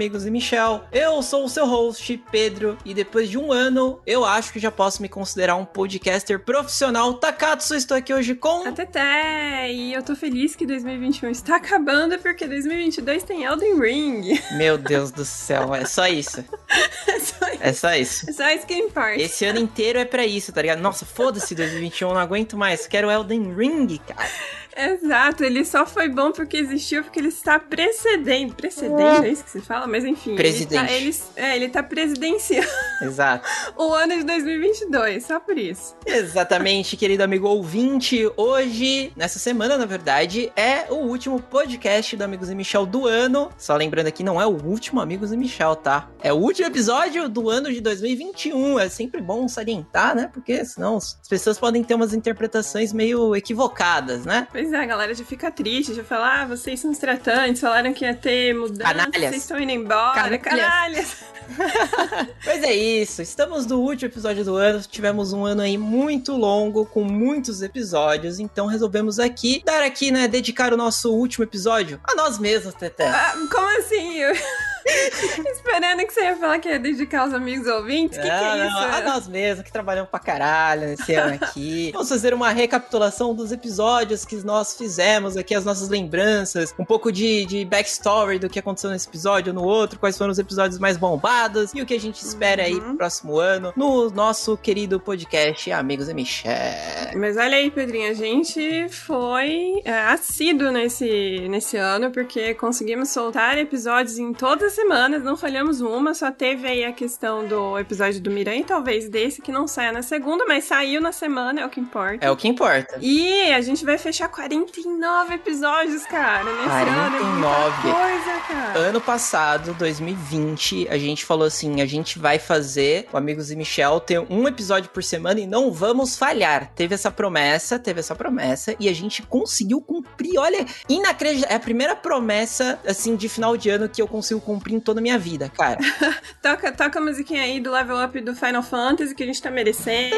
Amigos e Michel. Eu sou o seu host, Pedro, e depois de um ano, eu acho que já posso me considerar um podcaster profissional. Takatsu, estou aqui hoje com... A Teté, e eu tô feliz que 2021 está acabando, porque 2022 tem Elden Ring. Meu Deus do céu, é só isso. é só isso. É só isso. É só isso que importa. Esse ano inteiro é pra isso, tá ligado? Nossa, foda-se 2021, não aguento mais. Quero Elden Ring, cara. Exato, ele só foi bom porque existiu, porque ele está precedendo. Precedente, é isso que se fala? Mas enfim. Presidente. Ele tá, ele, é, ele tá presidenciando Exato. o ano de 2022, só por isso. Exatamente, querido amigo ouvinte. Hoje, nessa semana, na verdade, é o último podcast do Amigos e Michel do ano. Só lembrando aqui, não é o último Amigos e Michel, tá? É o último episódio do ano de 2021. É sempre bom salientar, né? Porque senão as pessoas podem ter umas interpretações meio equivocadas, né? Pois é, a galera já fica triste, já fala, ah, vocês são os tratantes, falaram que ia ter mudança, Canalhas. vocês estão indo embora, Canalhas. canalhas. Pois é isso, estamos no último episódio do ano, tivemos um ano aí muito longo, com muitos episódios, então resolvemos aqui, dar aqui, né, dedicar o nosso último episódio a nós mesmos, Teté. Ah, como assim? Eu- Esperando que você ia falar que ia dedicar aos amigos ouvintes, que que Não, é isso? não, a nós mesmos, que trabalhamos pra caralho nesse ano aqui. Vamos fazer uma recapitulação dos episódios que nós fizemos aqui, as nossas lembranças, um pouco de, de backstory do que aconteceu nesse episódio, no outro, quais foram os episódios mais bombados e o que a gente espera aí pro Uhum. próximo ano no nosso querido podcast Amigos e Michel. Mas olha aí, Pedrinho, a gente foi é, assíduo nesse, nesse ano, porque conseguimos soltar episódios em todas as semanas, não falhamos uma, só teve aí a questão do episódio do Miranha, talvez desse que não saia na segunda, mas saiu na semana, é o que importa. É o que importa. E a gente vai fechar 49 episódios, cara, nesse ano. É 49. coisa, cara. Ano passado, 2020, a gente falou assim: a gente vai fazer o Amigos e Michel ter um episódio por semana e não vamos falhar. Teve essa promessa, teve essa promessa e a gente conseguiu cumprir. Olha, inacreditável. É a primeira promessa, assim, de final de ano que eu consigo cumprir em toda a minha vida, cara. Toca, toca a musiquinha aí do level up do Final Fantasy que a gente tá merecendo.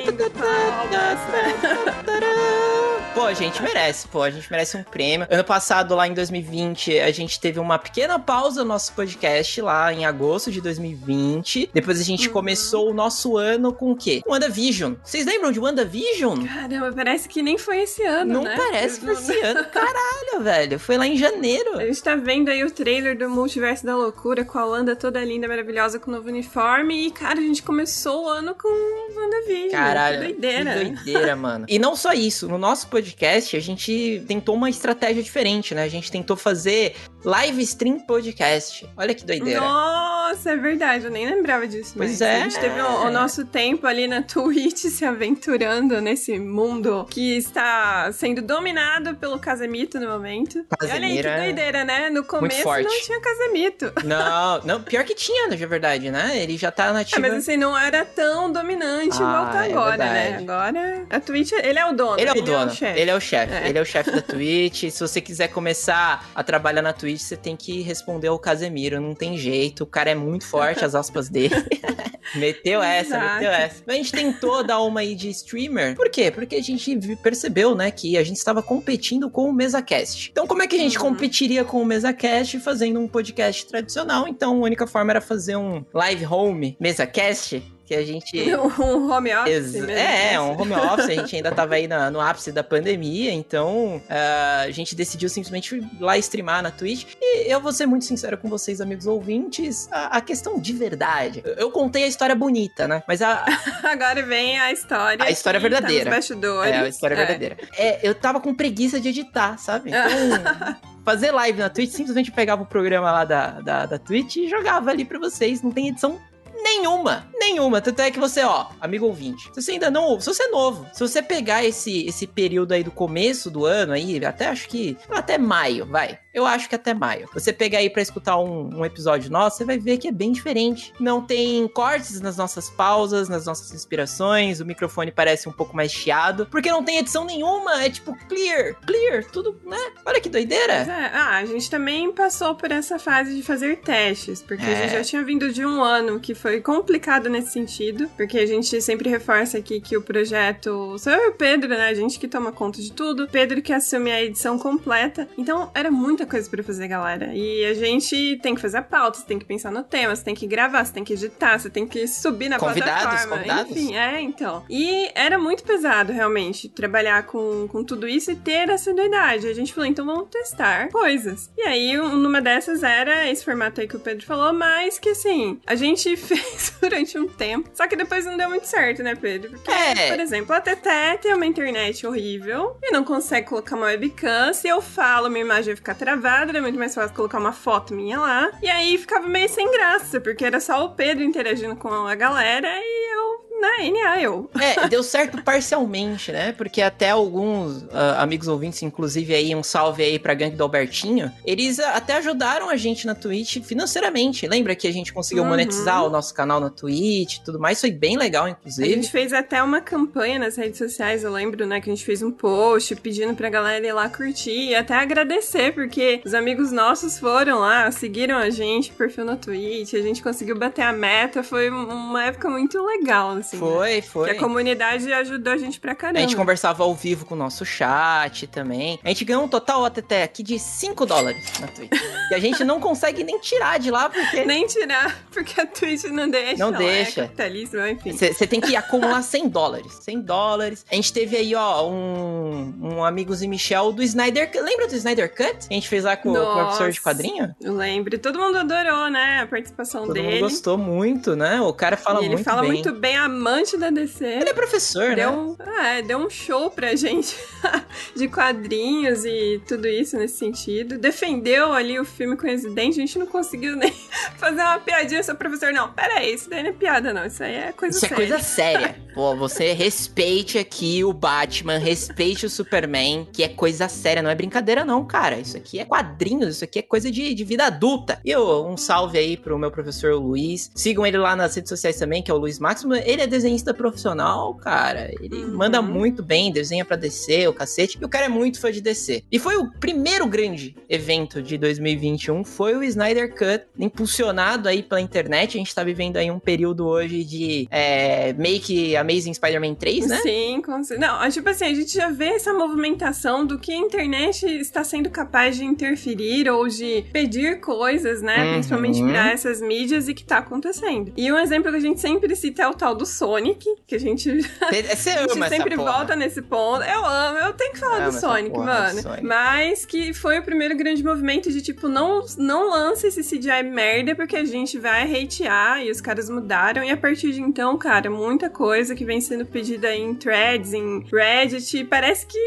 Pô, a gente merece, pô, a gente merece um prêmio. Ano passado, lá em 2020, a gente teve uma pequena pausa no nosso podcast, lá em agosto de 2020. Depois a gente Uhum. começou o nosso ano com o quê? Com WandaVision. Vocês lembram de WandaVision? Caramba, parece que nem foi esse ano, Não né? parece que foi esse ano. Caralho, velho. Foi lá em janeiro. A gente tá vendo aí o trailer do Multiverso da Loucura com a Wanda toda linda, maravilhosa, com o novo uniforme. E, cara, a gente começou o ano com WandaVision. Caralho, Que doideira. que doideira, mano. E não só isso, no nosso podcast a gente tentou uma estratégia diferente, né? A gente tentou fazer live stream podcast. Olha que doideira. Nossa, é verdade, eu nem lembrava disso. Pois mas é. A gente teve o, o nosso tempo ali na Twitch se aventurando nesse mundo que está sendo dominado pelo Casemito no momento. E olha aí, que é doideira, né? No começo não tinha Casemito. Não, não, pior que tinha, na verdade, né? Ele já tá Ah, nativo. mas assim, não era tão dominante Ah, igual tá é agora, né? Agora, a Twitch, ele é o dono. Ele é o dono, chefe. ele é o chefe, É. ele é o chefe da Twitch. Se você quiser começar a trabalhar na Twitch, você tem que responder ao Casemiro, não tem jeito. O cara é muito forte, as aspas dele. meteu essa, Exato. meteu essa. Mas a gente tentou dar uma aí de streamer. Por quê? Porque a gente percebeu, né, que a gente estava competindo com o MesaCast. Então, como é que a gente Uhum. competiria com o MesaCast fazendo um podcast tradicional? Então, a única forma era fazer um live home MesaCast, que a gente Um home office Ex- mesmo. é, um home office, a gente ainda tava aí na- no ápice da pandemia, então ah, a gente decidiu simplesmente ir lá streamar na Twitch. E eu vou ser muito sincero com vocês, amigos ouvintes, a, a questão de verdade. Eu, eu contei a história bonita, né? Mas a, Agora vem a história. A história que verdadeira. Tá bastidores. é a história verdadeira. É, eu tava com preguiça de editar, sabe? Então. Fazer live na Twitch, simplesmente pegava o programa lá da, da, da Twitch e jogava ali pra vocês. Não tem edição nenhuma, nenhuma. Tanto é que você, ó, amigo ouvinte, se você ainda não ouve, se você é novo, se você pegar esse, esse período aí do começo do ano aí, até acho que até maio, vai. Eu acho que até maio. Você pegar aí pra escutar um, um episódio nosso, você vai ver que é bem diferente. Não tem cortes nas nossas pausas, nas nossas inspirações, o microfone parece um pouco mais chiado, porque não tem edição nenhuma, é tipo clear, clear, tudo, né? Olha que doideira. é. Ah, a gente também passou por essa fase de fazer testes, porque a É. gente já tinha vindo de um ano que foi complicado nesse sentido, porque a gente sempre reforça aqui que o projeto sou eu e o Pedro, né? A gente que toma conta de tudo. Pedro que assume a edição completa. Então era muita coisa para fazer, galera. E a gente tem que fazer a pauta, você tem que pensar no tema, você tem que gravar, você tem que editar, você tem que subir na convidados, plataforma. Convidados. Enfim, é, então. E era muito pesado, realmente, trabalhar com, com tudo isso e ter essa assiduidade. A gente falou, então vamos testar coisas. E aí, uma dessas era esse formato aí que o Pedro falou, mas que assim, a gente fez durante um tempo. Só que depois não deu muito certo, né, Pedro? Porque, é. por exemplo, a Teté tem uma internet horrível e não consegue colocar uma webcam. Se eu falo, minha imagem vai ficar travada, é muito mais fácil colocar uma foto minha lá. E aí ficava meio sem graça, porque era só o Pedro interagindo com a galera e eu na NA, eu. É, deu certo parcialmente, né? Porque até alguns uh, amigos ouvintes, inclusive aí um salve aí pra gangue do Albertinho, eles uh, até ajudaram a gente na Twitch financeiramente. Lembra que a gente conseguiu uhum. monetizar o nosso canal na Twitch e tudo mais? Foi bem legal, inclusive. A gente fez até uma campanha nas redes sociais, eu lembro, né? Que a gente fez um post pedindo pra galera ir lá curtir e até agradecer, porque os amigos nossos foram lá, seguiram a gente, perfil na Twitch, a gente conseguiu bater a meta. Foi uma época muito legal, assim assim. Foi, né? foi. Que a comunidade ajudou a gente pra caramba. A gente conversava ao vivo com o nosso chat também. A gente ganhou um total até aqui de 5 dólares na Twitch. e a gente não consegue nem tirar de lá porque. Nem tirar, porque a Twitch não deixa. Não deixa. É capitalismo, enfim. Você tem que acumular 100 dólares. 100 dólares. A gente teve aí, ó, um, um amigos e Michel do Snyder. Lembra do Snyder Cut? A gente fez lá com, com o professor de quadrinho? Eu lembro. Todo mundo adorou, né? A participação Todo dele. Todo mundo gostou muito, né? O cara fala e muito bem. Ele fala muito bem a amante da DC. Ele é professor, deu né? É, deu um show pra gente de quadrinhos e tudo isso nesse sentido. Defendeu ali o filme com Resident, a gente não conseguiu nem fazer uma piadinha sobre professor. Não, pera aí, isso daí não é piada, não. Isso aí é coisa isso séria. Isso é coisa séria. Pô, você respeite aqui o Batman, respeite o Superman, que é coisa séria, não é brincadeira, não, cara. Isso aqui é quadrinhos, isso aqui é coisa de, de vida adulta. E eu, um salve aí pro meu professor Luiz. Sigam ele lá nas redes sociais também, que é o Luiz Máximo. Ele é desenhista profissional, cara. Ele uhum. manda muito bem, desenha pra DC, o cacete. E o cara é muito fã de DC. E foi o primeiro grande evento de 2021, foi o Snyder Cut, impulsionado aí pela internet. A gente tá vivendo aí um período hoje de é, make Amazing Spider-Man 3, né? Sim, com Não, tipo assim, a gente já vê essa movimentação do que a internet está sendo capaz de interferir ou de pedir coisas, né? Uhum. Principalmente para essas mídias e que tá acontecendo. E um exemplo que a gente sempre cita é o tal do Sonic, que a gente, Você a gente sempre volta nesse ponto. Eu amo, eu tenho que falar do Sonic, mano. Sonic. Mas que foi o primeiro grande movimento de tipo, não, não lança esse CGI merda porque a gente vai hatear e os caras mudaram. E a partir de então, cara, muita coisa que vem sendo pedida em threads, em Reddit, parece que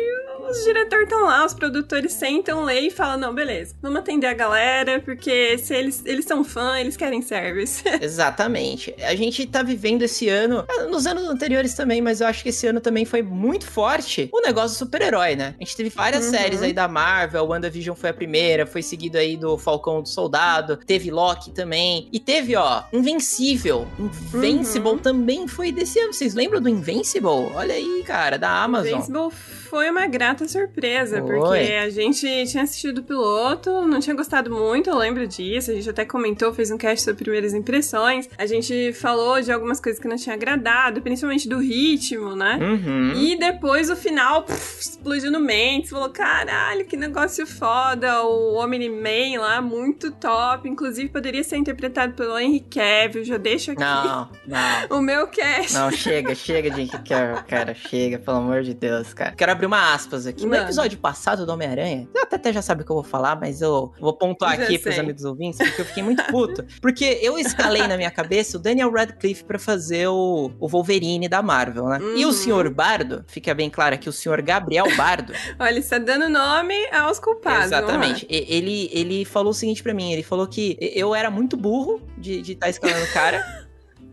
os diretores estão lá, os produtores sentam, lê e falam: não, beleza, vamos atender a galera, porque se eles, eles são fã, eles querem service. Exatamente. A gente tá vivendo esse ano, é, nos anos anteriores também, mas eu acho que esse ano também foi muito forte o negócio do super-herói, né? A gente teve várias uhum. séries aí da Marvel, WandaVision foi a primeira, foi seguido aí do Falcão do Soldado, teve Loki também, e teve, ó, Invencível. Invincible uhum. também foi desse ano. Vocês lembram do Invincible? Olha aí, cara, da Amazon. Invincible foi uma grata surpresa, Oi. porque a gente tinha assistido o piloto, não tinha gostado muito, eu lembro disso. A gente até comentou, fez um cast sobre primeiras impressões. A gente falou de algumas coisas que não tinha agradado, principalmente do ritmo, né? Uhum. E depois o final puf, explodiu no mente, falou: caralho, que negócio foda. O Omni-Man lá, muito top. Inclusive, poderia ser interpretado pelo Henry Cavill. Já deixa aqui. Não, não. o meu cast. Não, chega, chega de Henry Cavill, cara. Chega, pelo amor de Deus, cara. Quero abrir uma aspas aqui. Mano. No episódio passado do Homem-Aranha, até, até já sabe o que eu vou falar, mas eu vou pontuar já aqui sei. pros amigos ouvintes, porque eu fiquei muito puto. Porque eu escalei na minha cabeça o Daniel Radcliffe para fazer o, o Wolverine da Marvel, né? Uhum. E o uhum. senhor Bardo, fica bem claro aqui, o senhor Gabriel Bardo. Olha, está dando nome aos culpados. Exatamente. Ele, ele falou o seguinte para mim: ele falou que eu era muito burro de estar tá escalando o cara.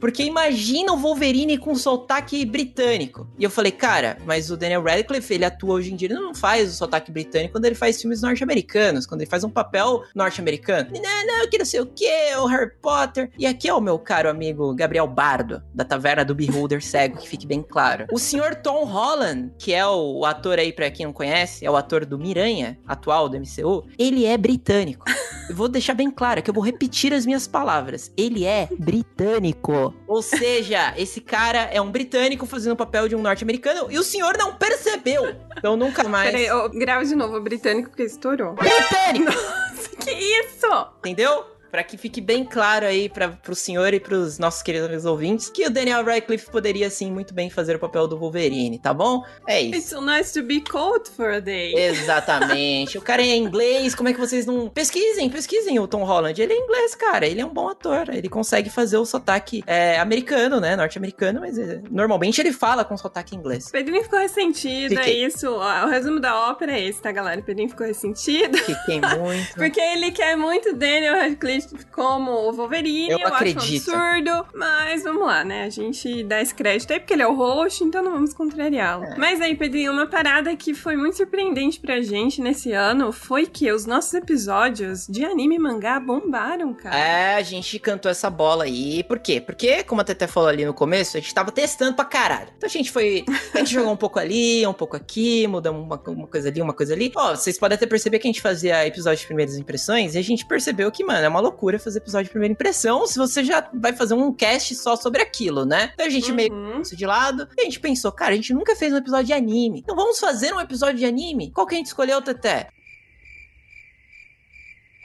Porque imagina o Wolverine com sotaque britânico. E eu falei, cara, mas o Daniel Radcliffe, ele atua hoje em dia, ele não faz o sotaque britânico quando ele faz filmes norte-americanos, quando ele faz um papel norte-americano. Não, não, que não sei o que, o Harry Potter. E aqui é o meu caro amigo Gabriel Bardo, da Taverna do Beholder Cego, que fique bem claro. O senhor Tom Holland, que é o ator aí, pra quem não conhece, é o ator do Miranha, atual do MCU, ele é britânico. Eu vou deixar bem claro que eu vou repetir as minhas palavras. Ele é britânico. Ou seja, esse cara é um britânico fazendo o papel de um norte-americano e o senhor não percebeu. Então nunca mais. Peraí, oh, grave de novo o britânico porque estourou. Britânico! Nossa, que isso? Entendeu? Para que fique bem claro aí para pro senhor e pros nossos queridos ouvintes que o Daniel Radcliffe poderia sim muito bem fazer o papel do Wolverine, tá bom? É isso. It's so nice to be cold for a day. Exatamente. o cara é inglês, como é que vocês não pesquisem, pesquisem o Tom Holland. Ele é inglês, cara. Ele é um bom ator. Ele consegue fazer o sotaque é, americano, né, norte-americano, mas é, normalmente ele fala com sotaque inglês. Pedrinho ficou ressentido, é isso. O resumo da ópera é esse, tá, galera? O Pedrinho ficou ressentido. Fiquei muito. Porque ele quer muito Daniel Radcliffe como o Wolverine. Eu, eu acredito. acho um absurdo. Mas vamos lá, né? A gente dá esse crédito aí porque ele é o host, então não vamos contrariá-lo. É. Mas aí, Pedrinho, uma parada que foi muito surpreendente pra gente nesse ano foi que os nossos episódios de anime e mangá bombaram, cara. É, a gente cantou essa bola aí. Por quê? Porque, como a Tete falou ali no começo, a gente tava testando pra caralho. Então a gente foi. A gente jogou um pouco ali, um pouco aqui, mudamos uma, uma coisa ali, uma coisa ali. Ó, vocês podem até perceber que a gente fazia episódios de primeiras impressões e a gente percebeu que, mano, é uma loucura loucura fazer episódio de primeira impressão se você já vai fazer um cast só sobre aquilo, né? Então a gente uhum. meio isso de lado e a gente pensou, cara, a gente nunca fez um episódio de anime. Então vamos fazer um episódio de anime? Qual que a gente escolheu, Teté?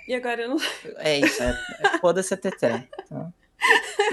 E agora eu não. É isso, é. Foda-se a Teté. Então...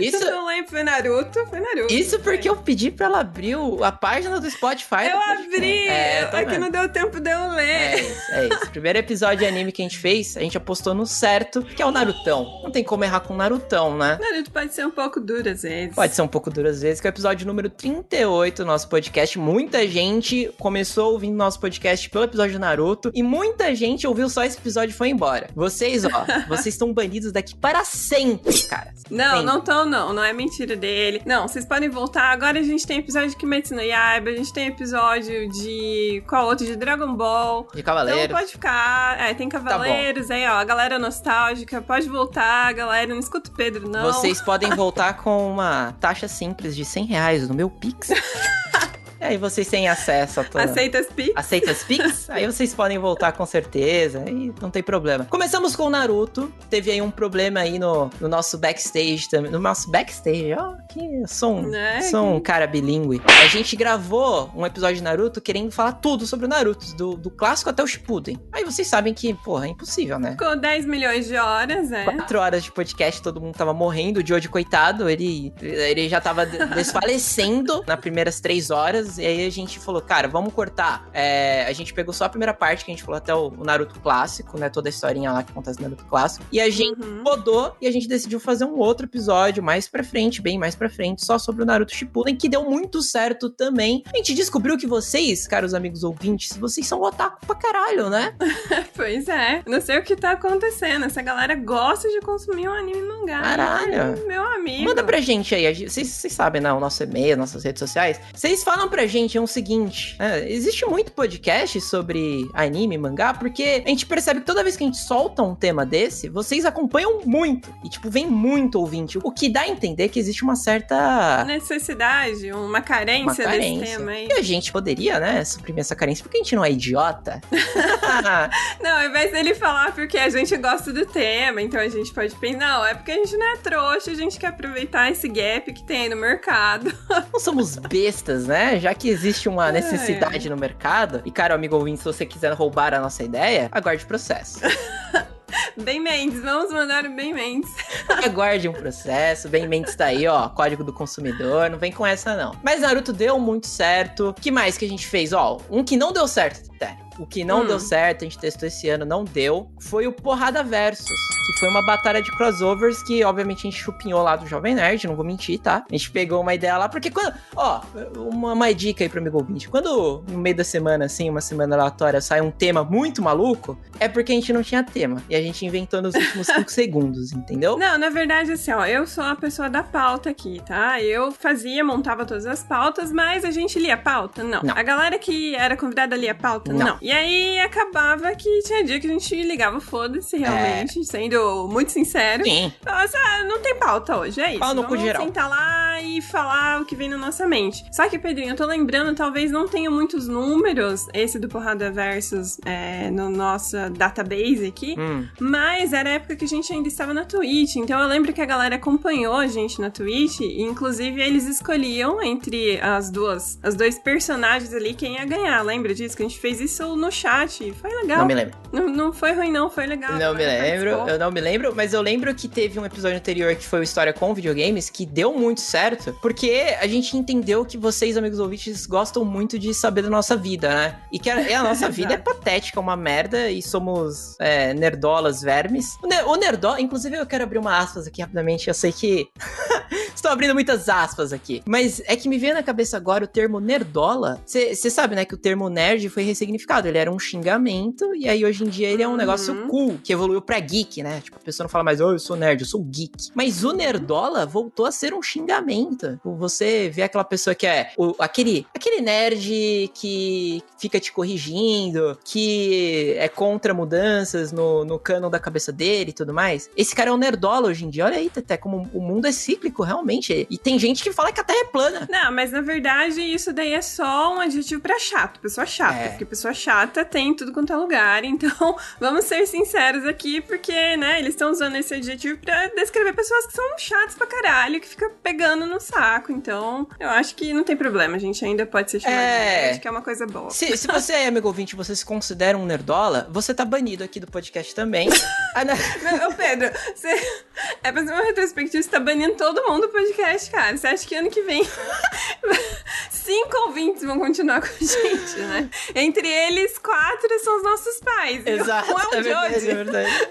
Isso não lembro, foi Naruto, foi Naruto. Isso porque eu pedi pra ela abrir a página do Spotify. Eu abri! É, é que não deu tempo de eu ler. É isso, é isso. Primeiro episódio de anime que a gente fez, a gente apostou no certo, que é o Narutão. Não tem como errar com o Narutão, né? Naruto pode ser um pouco duro às vezes. Pode ser um pouco duro às vezes, que é o episódio número 38 do nosso podcast. Muita gente começou ouvindo nosso podcast pelo episódio do Naruto e muita gente ouviu só esse episódio e foi embora. Vocês, ó, vocês estão banidos daqui para sempre, cara. Não, não estão, não. Não é mentira dele. Não, vocês podem voltar. Agora a gente tem episódio de Kimetsu no Yaiba, a gente tem episódio de... Qual outro? De Dragon Ball. De Cavaleiros. Então pode ficar. É, tem Cavaleiros tá aí, ó. A galera nostálgica. Pode voltar, galera. Não escuta o Pedro, não. Vocês podem voltar com uma taxa simples de 100 reais no meu Pix. E aí vocês têm acesso a toda... Aceita as Pix? Aceita as Pix? aí vocês podem voltar com certeza e não tem problema. Começamos com o Naruto. Teve aí um problema aí no, no nosso backstage também. No nosso backstage, ó, que sou um, é, sou um cara bilíngue. A gente gravou um episódio de Naruto querendo falar tudo sobre o Naruto, do, do clássico até o Shippuden. Aí vocês sabem que, porra, é impossível, né? Com 10 milhões de horas, é. 4 horas de podcast, todo mundo tava morrendo. O Jojo, coitado, ele, ele já tava desfalecendo nas primeiras 3 horas e aí a gente falou, cara, vamos cortar. É, a gente pegou só a primeira parte, que a gente falou até o, Naruto clássico, né? Toda a historinha lá que acontece no Naruto clássico. E a gente uhum. rodou e a gente decidiu fazer um outro episódio mais pra frente, bem mais pra frente, só sobre o Naruto Shippuden, que deu muito certo também. A gente descobriu que vocês, caros amigos ouvintes, vocês são otaku pra caralho, né? pois é. Não sei o que tá acontecendo. Essa galera gosta de consumir um anime mangá. Caralho. Meu amigo. Manda pra gente aí. Vocês, vocês sabem, né? O nosso e-mail, nossas redes sociais. Vocês falam pra gente é o seguinte: é, existe muito podcast sobre anime, mangá, porque a gente percebe que toda vez que a gente solta um tema desse, vocês acompanham muito. E, tipo, vem muito ouvinte. O que dá a entender que existe uma certa. Necessidade, uma carência, uma carência. desse tema aí. E a gente poderia, né, suprimir essa carência, porque a gente não é idiota. não, ao invés dele falar porque a gente gosta do tema, então a gente pode pensar, não, é porque a gente não é trouxa, a gente quer aproveitar esse gap que tem no mercado. não somos bestas, né? Já que existe uma necessidade é. no mercado, e cara, amigo ouvinte, se você quiser roubar a nossa ideia, aguarde o processo. Bem Mendes, vamos mandar o Bem Mendes. Aguarde um processo, Bem Mendes tá aí, ó, código do consumidor, não vem com essa não. Mas Naruto deu muito certo. que mais que a gente fez? Ó, um que não deu certo, até. O que não Hum. deu certo, a gente testou esse ano, não deu, foi o Porrada Versus, que foi uma batalha de crossovers que, obviamente, a gente chupinhou lá do Jovem Nerd, não vou mentir, tá? A gente pegou uma ideia lá, porque quando. Ó, uma, uma dica aí pro amigo ouvinte. Quando no meio da semana, assim, uma semana aleatória, sai um tema muito maluco, é porque a gente não tinha tema. E a gente inventou nos últimos 5 segundos, entendeu? Não, na verdade, assim, ó, eu sou a pessoa da pauta aqui, tá? Eu fazia, montava todas as pautas, mas a gente lia pauta? Não. Não. A galera que era convidada lia pauta? Não. Não. E aí acabava que tinha dia que a gente ligava foda-se, realmente, sendo muito sincero. Sim. Nossa, não tem pauta hoje, é isso. Pau no cu Vamos geral. sentar lá e falar o que vem na nossa mente. Só que, Pedrinho, eu tô lembrando, talvez não tenha muitos números, esse do Porrada Versus, é, no nossa database aqui, Hum. mas era a época que a gente ainda estava na Twitch, então eu lembro que a galera acompanhou a gente na Twitch, e inclusive eles escolhiam entre as duas, as dois personagens ali quem ia ganhar. Lembra disso? Que a gente fez isso no chat. Foi legal. Não me lembro. Não, não foi ruim, não, foi legal. Não me lembro, eu não me lembro, mas eu lembro que teve um episódio anterior que foi o História com Videogames, que deu muito certo, porque a gente entendeu que vocês, amigos ouvintes, gostam muito de saber da nossa vida, né? E que a, a nossa vida é patética, uma merda, e somos é, nerdolas vermes. O, ne o nerdola, inclusive eu quero abrir uma aspas aqui rapidamente, eu sei que... Estou abrindo muitas aspas aqui. Mas é que me veio na cabeça agora o termo nerdola. Você sabe, né, que o termo nerd foi ressignificado. Ele era um xingamento, e aí hoje em dia ele é um Uhum. negócio cool, que evoluiu pra geek, né? Tipo, a pessoa não fala mais, oh, eu sou nerd, eu sou geek. Mas o nerdola voltou a ser um xingamento. Tipo, Você vê aquela pessoa que é o- aquele, aquele nerd que fica te corrigindo, que é contra mudanças no, no canon da cabeça dele e tudo mais. Esse cara é um nerdola hoje em dia. Olha aí, Teté, como o mundo é cíclico, realmente. E tem gente que fala que a Terra é plana. Não, mas na verdade isso daí é só um adjetivo pra chato, pessoa chata. É. Porque pessoa chata tem em tudo quanto é lugar. Então, vamos ser sinceros aqui, porque, né, eles estão usando esse adjetivo pra descrever pessoas que são chatas pra caralho, que fica pegando no saco. Então, eu acho que não tem problema, a gente ainda pode ser chamado É. nerd, que é uma coisa boa. Se, se você é amigo ouvinte, você se considera um nerdola, você tá banido aqui do podcast também. Ah, não. Meu, Ô, Pedro, você é pra ser uma retrospectiva, você tá banindo todo mundo do podcast, cara. Você acha que ano que vem cinco ouvintes vão continuar com a gente, né? Entre eles, quatro são os nossos pais. Exato, Um é um é verdade, Jody. é verdade.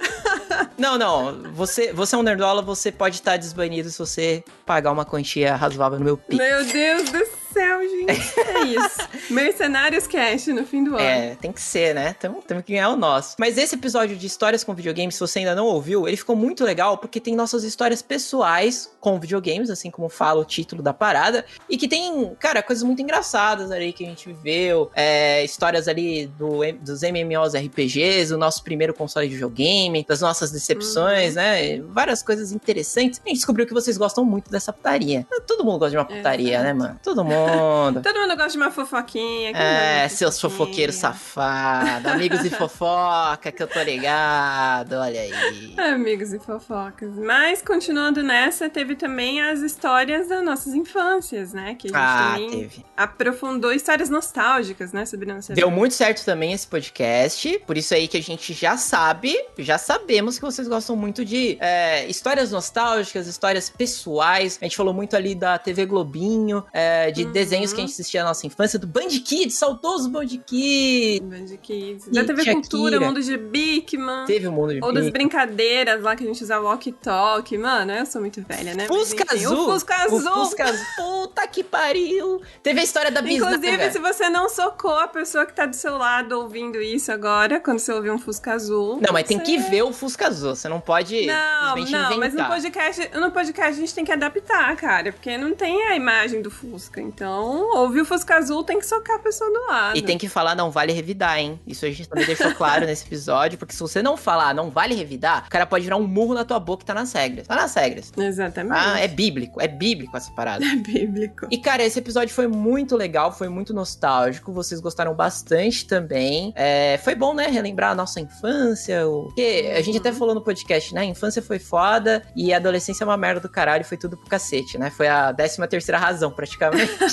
Não, não, você, você é um nerdola, você pode estar desbanido se você pagar uma quantia razoável no meu Pix. Meu Deus do céu, gente. É isso. Mercenários Cash no fim do ano. É, tem que ser, né? Temos temos que ganhar o nosso. Mas esse episódio de histórias com videogames, se você ainda não ouviu, ele ficou muito legal porque tem nossas histórias pessoais com videogames, assim como fala o título da parada. E que tem, cara, coisas muito engraçadas ali que a gente viveu. é, histórias ali do, dos MMOs RPGs, o nosso primeiro console de videogame, das nossas decepções, né? Várias coisas interessantes. A gente descobriu que vocês gostam muito dessa putaria. Todo mundo gosta de uma putaria, né, mano? Todo mundo. Todo mundo gosta de uma fofoquinha. É, de seus fofoqueiros safados, amigos de fofoca, que eu tô ligado, olha aí. Amigos e fofocas. Mas, continuando nessa, teve também as histórias das nossas infâncias, né? Que a gente Ah, também teve. aprofundou histórias nostálgicas, né? Sobre nossa Deu vida. muito certo também esse podcast, por isso aí que a gente já sabe, já sabemos que vocês gostam muito de é, histórias nostálgicas, histórias pessoais. A gente falou muito ali da TV Globinho, é, de Uhum. desenhos que a gente assistia na nossa infância, do Band Kids, saudoso Band Kids. Band Kids. Da TV Shakira. Cultura, Mundo de Bigman. Teve o mundo de Ou das brincadeiras lá que a gente usava walkie-talkie. Mano, eu sou muito velha, né? Mas, Fusca enfim, Azul. O Fusca Azul. O Fusca Azul. Puta que pariu. Teve a história da bisnaga. Inclusive, se você não socou a pessoa que tá do seu lado ouvindo isso agora, quando você ouvir um Fusca Azul. Não, mas tem que ver o Fusca Azul. Você não pode Não, não, mas no inventar. podcast, no podcast a gente tem que adaptar, cara, porque não tem a imagem do Fusca. Então, ouvir o Fusca Azul tem que socar a pessoa do lado. E tem que falar, não vale revidar, hein? Isso a gente também deixou claro nesse episódio, porque se você não falar, não vale revidar, o cara pode virar um murro na tua boca e tá nas regras. Tá nas regras. Exatamente. Ah, é bíblico, é bíblico essa parada. É bíblico. E, cara, esse episódio foi muito legal, foi muito nostálgico. Vocês gostaram bastante também. É, foi bom, né? Relembrar a nossa infância. O... Porque a gente até falou no podcast, né? A infância foi foda e a adolescência é uma merda do caralho. Foi tudo pro cacete, né? Foi a décima terceira razão, praticamente.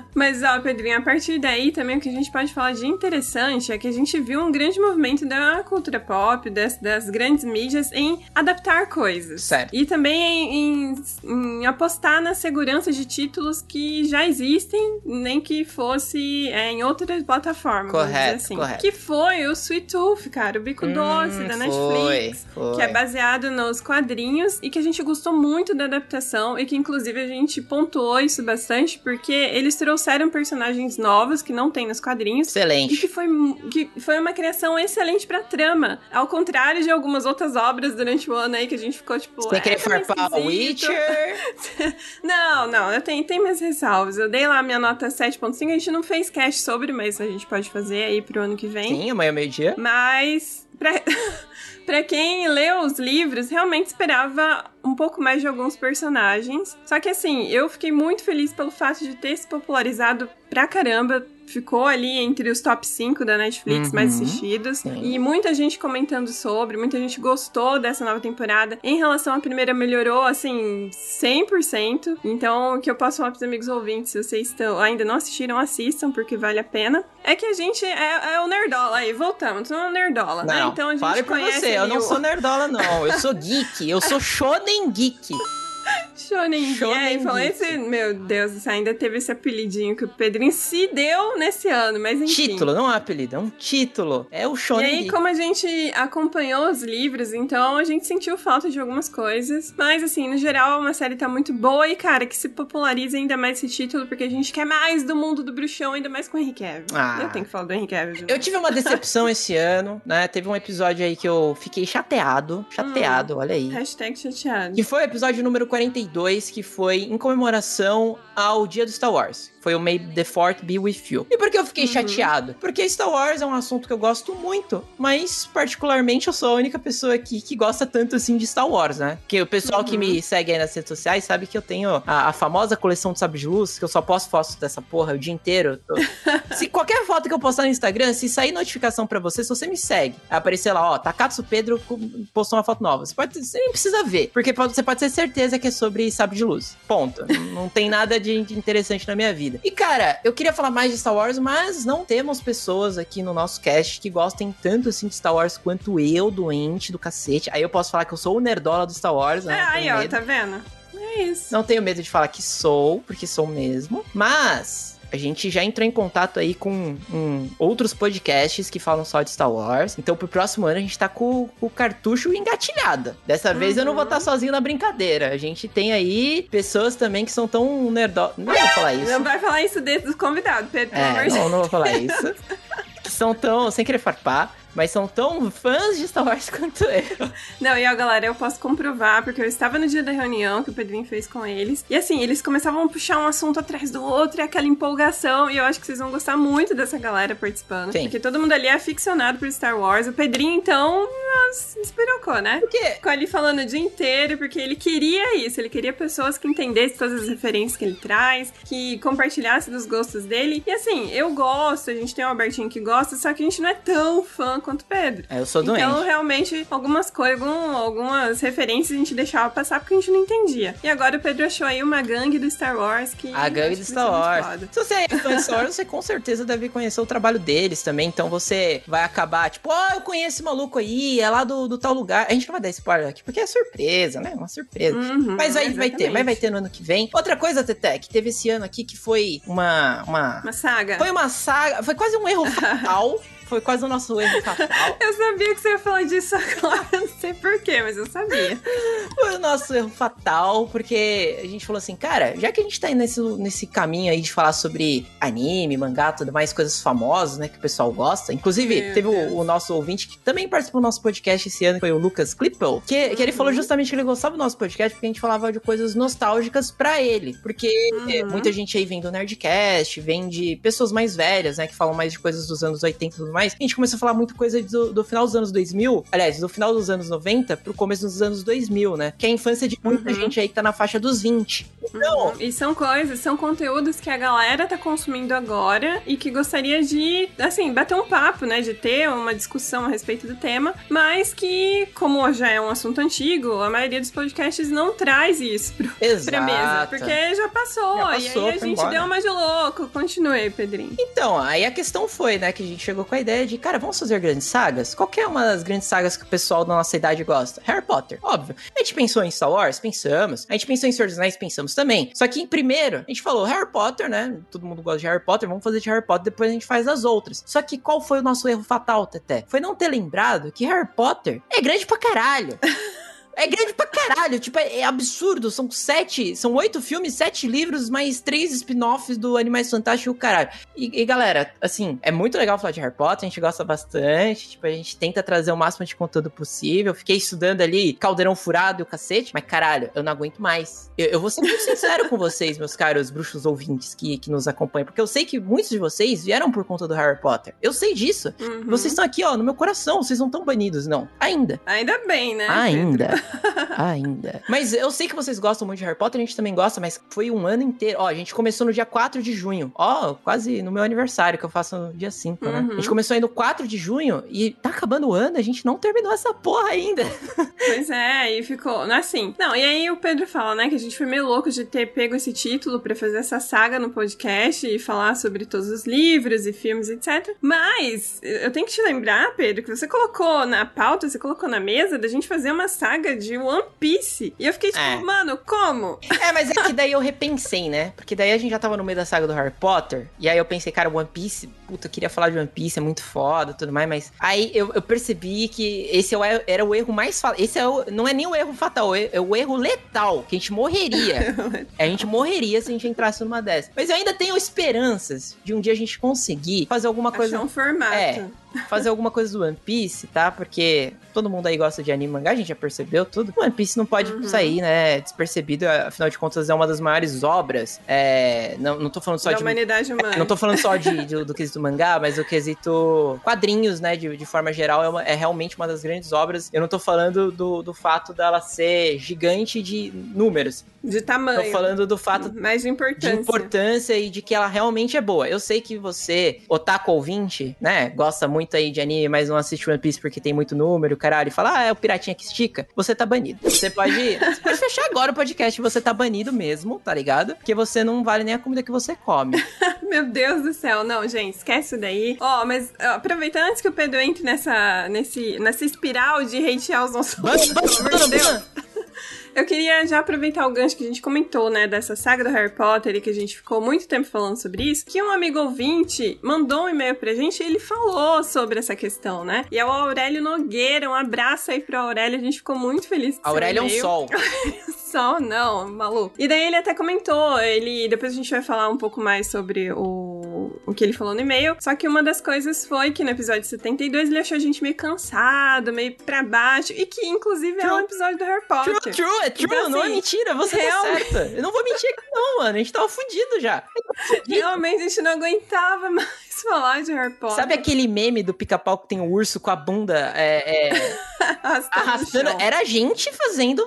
Mas, ó, Pedrinho, a partir daí também o que a gente pode falar de interessante é que a gente viu um grande movimento da cultura pop, das, das grandes mídias, em adaptar coisas. Certo. E também em, em, em apostar na segurança de títulos que já existem, nem que fosse é, em outras plataformas. Correto, assim. correto. Que foi o Sweet Tooth, cara, o Bico Hum, Doce da foi, Netflix. foi. Que é baseado nos quadrinhos e que a gente gostou muito da adaptação e que inclusive a gente pontuou isso bastante porque eles trouxeram personagens novos que não tem nos quadrinhos e Excelente. que foi, que foi uma criação excelente pra trama. Ao contrário de algumas outras obras durante o ano aí que a gente ficou tipo. Você é, querer tá meio farpar o. Witcher? Não, não, eu tenho, tem minhas ressalvas. Eu dei lá minha nota 7.5, a gente não fez cast sobre, mas a gente pode fazer aí pro ano que vem. Sim, amanhã meio-dia. Mas, pra quem leu os livros, realmente esperava um pouco mais de alguns personagens. Só que assim, eu fiquei muito feliz pelo fato de ter se popularizado pra caramba. Ficou ali entre os top 5 da Netflix Uhum. mais assistidos. Sim. E muita gente comentando sobre, muita gente gostou dessa nova temporada. Em relação à primeira, melhorou, assim, 100%. Então, o que eu posso falar pros amigos ouvintes, se vocês estão, ainda não assistiram, assistam, porque vale a pena. É que a gente é, é o Nerdola. Aí, voltamos, somos o Nerdola, né? Não, Então a gente fale conhece você, eu não o- sou nerdola, não. Eu sou geek, eu sou shonen geek. Shonen, Shonen é, e falou Geek. esse, meu Deus, ainda teve esse apelidinho que o Pedrinho se deu nesse ano, mas enfim. Título, não é apelido, é um título. É o E shonen aí, geek. como a gente acompanhou os livros, então a gente sentiu falta de algumas coisas. Mas, assim, no geral, uma série tá muito boa e, cara, que se popularize ainda mais esse título, porque a gente quer mais do mundo do bruxão, ainda mais com o Henry Cavill. Ah. Eu tenho que falar do Henry Cavill. Eu tive uma decepção esse ano, né? Teve um episódio aí que eu fiquei chateado. Chateado, olha aí. Hashtag chateado. Que foi o episódio número 42, que foi em comemoração ao dia do Star Wars. Foi o May the Fourth Be With You. E por que eu fiquei Uhum. chateado? Porque Star Wars é um assunto que eu gosto muito, mas particularmente eu sou a única pessoa aqui que gosta tanto assim de Star Wars, né? Porque o pessoal que Uhum. me segue aí nas redes sociais sabe que eu tenho a, a famosa coleção de sabre de luz, que eu só posto fotos dessa porra o dia inteiro. Tô- se qualquer foto que eu postar no Instagram, se sair notificação pra você, se você me segue, aparecer lá, ó, Takatsu Pedro postou uma foto nova. Você, pode, você nem precisa ver, porque pode- você pode ter certeza que é sobre sabre de luz. Ponto. Não tem nada de interessante na minha vida. E cara, eu queria falar mais de Star Wars, mas não temos pessoas aqui no nosso cast que gostem tanto assim de Star Wars quanto eu, doente do cacete. Aí eu posso falar que eu sou o nerdola do Star Wars, né? É, aí, ó, medo. tá vendo? É isso. Não tenho medo de falar que sou, porque sou mesmo. Mas a gente já entrou em contato aí com um, outros podcasts que falam só de Star Wars. Então, pro próximo ano, a gente tá com, com o cartucho engatilhado. Dessa vez eu não vou Uhum. estar sozinho na brincadeira. A gente tem aí pessoas também que são tão nerdo... Não vou falar isso. Não vai falar isso dentro dos convidados, Pedro, É, não, não vou falar isso. que são tão, sem querer farpar, mas são tão fãs de Star Wars quanto eu. Não, e ó, galera, eu posso comprovar, porque eu estava no dia da reunião que o Pedrinho fez com eles. E assim, eles começavam a puxar um assunto atrás do outro, e aquela empolgação. E eu acho que vocês vão gostar muito dessa galera participando. Sim. Porque todo mundo ali é aficionado por Star Wars. O Pedrinho, então, nossa, espirocou, né? Porque Ficou ali falando o dia inteiro, porque ele queria isso. Ele queria pessoas que entendessem todas as referências que ele traz, que compartilhassem dos gostos dele. E assim, eu gosto, a gente tem o Albertinho que gosta, só que a gente não é tão fã quanto o Pedro. é, eu sou doente. Então, realmente, algumas coisas, algum- algumas referências a gente deixava passar porque a gente não entendia. E agora o Pedro achou aí uma gangue do Star Wars que. A gangue do Star Wars. Se você é fã de Star Wars, você com certeza deve conhecer o trabalho deles também. Então você vai acabar, tipo, ó, eu conheço esse maluco aí, é lá do, do tal lugar. A gente não vai dar spoiler aqui, porque é surpresa, né? Uma surpresa. Uhum, Mas aí vai ter, mas vai ter no ano que vem. Outra coisa, Tete, que teve esse ano aqui que foi uma. uma... Uma saga. Foi uma saga, foi quase um erro fatal. Foi quase o nosso erro fatal. Eu sabia que você ia falar disso agora, não sei porquê, mas eu sabia. Foi o nosso erro fatal, porque a gente falou assim, cara, já que a gente tá aí nesse, nesse caminho aí de falar sobre anime, mangá, tudo mais, coisas famosas, né, que o pessoal gosta. Inclusive, Meu teve o, o nosso ouvinte que também participou do nosso podcast esse ano, que foi o Lucas Clipple, que, que ele Uhum. falou justamente que ele gostava do nosso podcast porque a gente falava de coisas nostálgicas pra ele. Porque Uhum. muita gente aí vem do Nerdcast, vem de pessoas mais velhas, né, que falam mais de coisas dos anos 80 e tudo mais. A gente começou a falar muito coisa do, do final dos anos 2000, aliás, do final dos anos 90 pro começo dos anos 2000, né? Que infância de muita uhum. gente aí que tá na faixa dos 20. Então... Uhum. E são coisas, são conteúdos que a galera tá consumindo agora e que gostaria de, assim, bater um papo, né? De ter uma discussão a respeito do tema, mas que, como já é um assunto antigo, a maioria dos podcasts não traz isso pro, pra mesa. Porque já passou, já passou e aí a gente embora. deu uma de louco. Continue, Pedrinho. Então, aí a questão foi, né, que a gente chegou com a ideia de, cara, vamos fazer grandes sagas? Qual é uma das grandes sagas que o pessoal da nossa idade gosta? Harry Potter, óbvio. A gente pensou em Star Wars? Pensamos. A gente pensou em Senhor dos Anéis? Pensamos também. Só que, primeiro, a gente falou Harry Potter, né? Todo mundo gosta de Harry Potter, vamos fazer de Harry Potter, depois a gente faz as outras. Só que qual foi o nosso erro fatal, Teté? Foi não ter lembrado que Harry Potter é grande pra caralho. É grande pra caralho, tipo, é, é, absurdo. São sete, são oito filmes, sete livros, mais três spin-offs do Animais Fantásticos, caralho. E, e, galera, assim, é muito legal falar de Harry Potter, a gente gosta bastante, tipo, a gente tenta trazer o máximo de conteúdo possível. Fiquei estudando ali Caldeirão Furado e o cacete, mas caralho, eu não aguento mais. Eu, eu vou ser muito sincero com vocês, meus caros bruxos ouvintes que, que nos acompanham, porque eu sei que muitos de vocês vieram por conta do Harry Potter. Eu sei disso. Uhum. Vocês estão aqui, ó, no meu coração, vocês não estão banidos, não. Ainda. Ainda bem, né? Ainda. Ainda. Mas eu sei que vocês gostam muito de Harry Potter, a gente também gosta, mas foi um ano inteiro. Ó, a gente começou no dia 4 de junho. Ó, quase no meu aniversário, que eu faço no dia 5, né? Uhum. A gente começou aí no 4 de junho e tá acabando o ano, a gente não terminou essa porra ainda. Pois é, e ficou é assim. Não, e aí o Pedro fala, né, que a gente foi meio louco de ter pego esse título para fazer essa saga no podcast e falar sobre todos os livros e filmes, etc. Mas eu tenho que te lembrar, Pedro, que você colocou na pauta, você colocou na mesa da gente fazer uma saga de One Piece. E eu fiquei tipo, é. mano, como? É, mas é que daí eu repensei, né? Porque daí a gente já tava no meio da saga do Harry Potter. E aí eu pensei, cara, One Piece, puta, eu queria falar de One Piece, é muito foda tudo mais. Mas aí eu, eu percebi que esse é era o erro mais. Esse é o, não é nem o erro fatal, é, é o erro letal, que a gente morreria. a gente morreria se a gente entrasse numa dessas. Mas eu ainda tenho esperanças de um dia a gente conseguir fazer alguma coisa. Achar um formato. É, fazer alguma coisa do One Piece, tá? Porque todo mundo aí gosta de anime mangá, a gente já percebeu tudo. One Piece não pode uhum. sair, né, despercebido, afinal de contas é uma das maiores obras. É, não, não tô falando só da de. humanidade humana. É, não tô falando só de, de, do quesito mangá, mas o quesito quadrinhos, né, de, de forma geral, é, uma, é, realmente uma das grandes obras. Eu não tô falando do, do fato dela ser gigante de números. De tamanho. Tô falando do fato mais de importância. de importância e de que ela realmente é boa. Eu sei que você, otaku ouvinte, né, gosta muito muito aí de anime, mas não assiste One Piece porque tem muito número, caralho, e fala, ah, é o piratinha que estica, você tá banido. Você pode, você pode fechar agora o podcast, você tá banido mesmo, tá ligado? Porque você não vale nem a comida que você come. Meu Deus do céu, não, gente, esquece isso daí. Ó, oh, mas aproveitando antes que o Pedro entre nessa, nesse, nessa espiral de hatear os nossos... Ban, ban, ban, Deus. Eu queria já aproveitar o gancho que a gente comentou, né, dessa saga do Harry Potter e que a gente ficou muito tempo falando sobre isso, que um amigo ouvinte mandou um e-mail pra gente e ele falou sobre essa questão, né? E é o Aurélio Nogueira, um abraço aí pro Aurélio, a gente ficou muito feliz. Aurélio é um sol. sol, não, maluco. E daí ele até comentou, ele, depois a gente vai falar um pouco mais sobre o, o que ele falou no e-mail, só que uma das coisas foi que no episódio 72 ele achou a gente meio cansado, meio pra baixo, e que inclusive true. é um episódio do Harry Potter. True, true é true, então, não é assim, mentira, você tá real... tá certa. Eu não vou mentir aqui não, mano, a gente tava fudido já. Realmente a gente não aguentava mais falar de Harry Potter. Sabe aquele meme do pica-pau que tem o um urso com a bunda é, é, arrastando? Era a gente fazendo.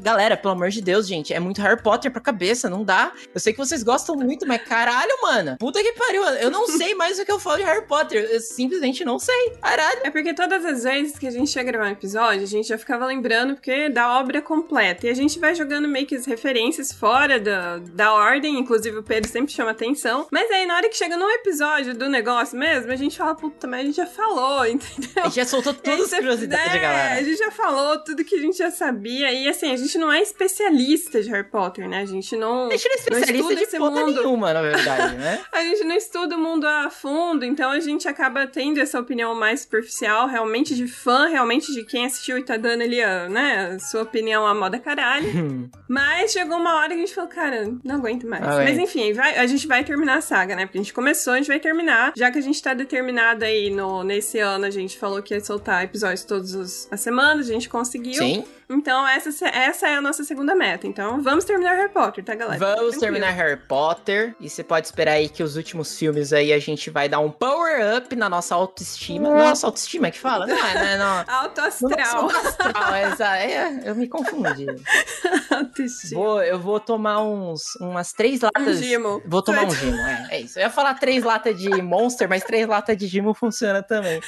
Galera, pelo amor de Deus, gente, é muito Harry Potter pra cabeça, não dá. Eu sei que vocês gostam muito, mas caralho, mano. Puta que pariu. Eu não sei mais o que eu falo de Harry Potter. Eu simplesmente não sei. Caralho. É porque todas as vezes que a gente ia gravar um episódio, a gente já ficava lembrando porque da obra completa. E a gente vai jogando meio que as referências fora da, da ordem. Inclusive o Pedro sempre chama atenção. Mas aí na hora que chega num episódio do negócio mesmo, a gente fala, puta, mas a gente já falou, entendeu? A gente já soltou todas as curiosidades, é, galera. A gente já falou tudo que a gente já sabia. E assim, a gente não é especialista de Harry Potter, né? A gente não. A gente não é especialista de esse mundo. nenhuma, na verdade, né? a gente não estuda o mundo a fundo, então a gente acaba tendo essa opinião mais superficial, realmente de fã, realmente de quem assistiu e tá dando ali, a, né, sua opinião a moda caralho. mas chegou uma hora que a gente falou, cara, não aguento mais. Ah, mas enfim, vai, a gente vai terminar a saga, né? Porque a gente começou, a gente vai terminar terminar. Já que a gente tá determinado aí no, nesse ano, a gente falou que ia soltar episódios todos todas as semanas, a gente conseguiu. Sim. Então, essa, essa é a nossa segunda meta. Então, vamos terminar Harry Potter, tá, galera? Vamos Tranquilo. terminar Harry Potter. E você pode esperar aí que os últimos filmes aí a gente vai dar um power up na nossa autoestima. Nossa autoestima que fala? Não, é, né? Não. Alto No astral. nosso astral, é, é, eu me confundi. Autoestima. Vou, eu vou tomar uns, umas três Um latas. gimo. Vou tomar um gimo, é, é isso. Eu ia falar três latas de Monster, mas três latas de gimo funciona também.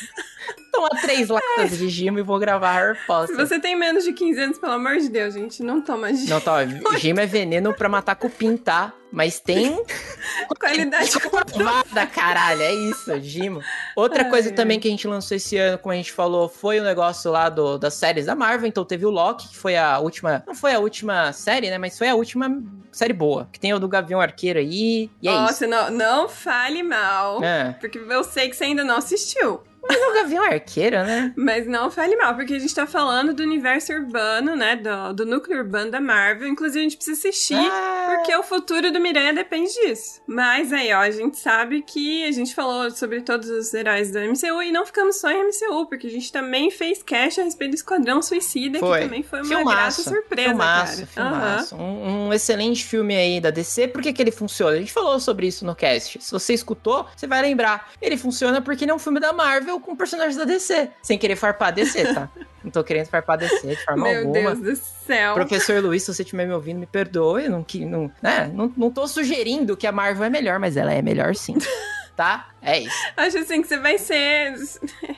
Tomar três latas de gimo e vou gravar Harry Se Potter. você tem menos de 15 anos, pelo amor de Deus, gente, não toma gimo. Não, tá, ó, gimo é veneno pra matar cupim, tá? Mas tem Qualidade comprovada, caralho, é isso, gimo. Outra Ai, coisa também que a gente lançou esse ano, como a gente falou, foi o negócio lá do, das séries da Marvel. Então teve o Loki, que foi a última. Não foi a última série, né? Mas foi a última série boa. Que tem o do Gavião Arqueiro aí. E é isso. Nossa, não, não fale mal. É. Porque eu sei que você ainda não assistiu. Mas é o Gavião Arqueiro, né? Mas não fale mal, porque a gente tá falando do universo urbano, né? Do, do núcleo urbano da Marvel. Inclusive, a gente precisa assistir. Ah, Porque o futuro do Miranha depende disso. Mas aí, ó, a gente sabe que a gente falou sobre todos os heróis do MCU e não ficamos só em MCU, porque a gente também fez cast a respeito do Esquadrão Suicida, Foi. que também foi uma Filmaço, grata surpresa, filmaço, cara. Filmaço. Um, um excelente filme aí da DC. Por que, que ele funciona? A gente falou sobre isso no cast. Se você escutou, você vai lembrar. Ele funciona porque ele é um filme da Marvel com personagens da DC. Sem querer farpar a DC, tá? Não tô querendo farpar a DC de forma Meu alguma. Deus do céu. Professor Luiz, se você estiver me ouvindo, me perdoe. Não, que, não, né? não, não tô sugerindo que a Marvel é melhor, mas ela é melhor sim. tá? É isso. Acho assim que você vai ser.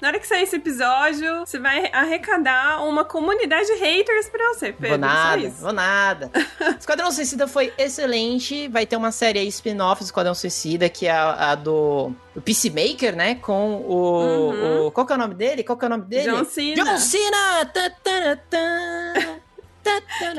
Na hora que sair esse episódio, você vai arrecadar uma comunidade de haters pra você, Pedro. vou nada, isso. vou nada. Esquadrão Suicida foi excelente. Vai ter uma série aí spin-off do Esquadrão Suicida, que é a, a do, do Peacemaker, né? Com o, Uhum. o- Qual que é o nome dele? Qual que é o nome dele? John Cena. John Cena! Tá, tá, Que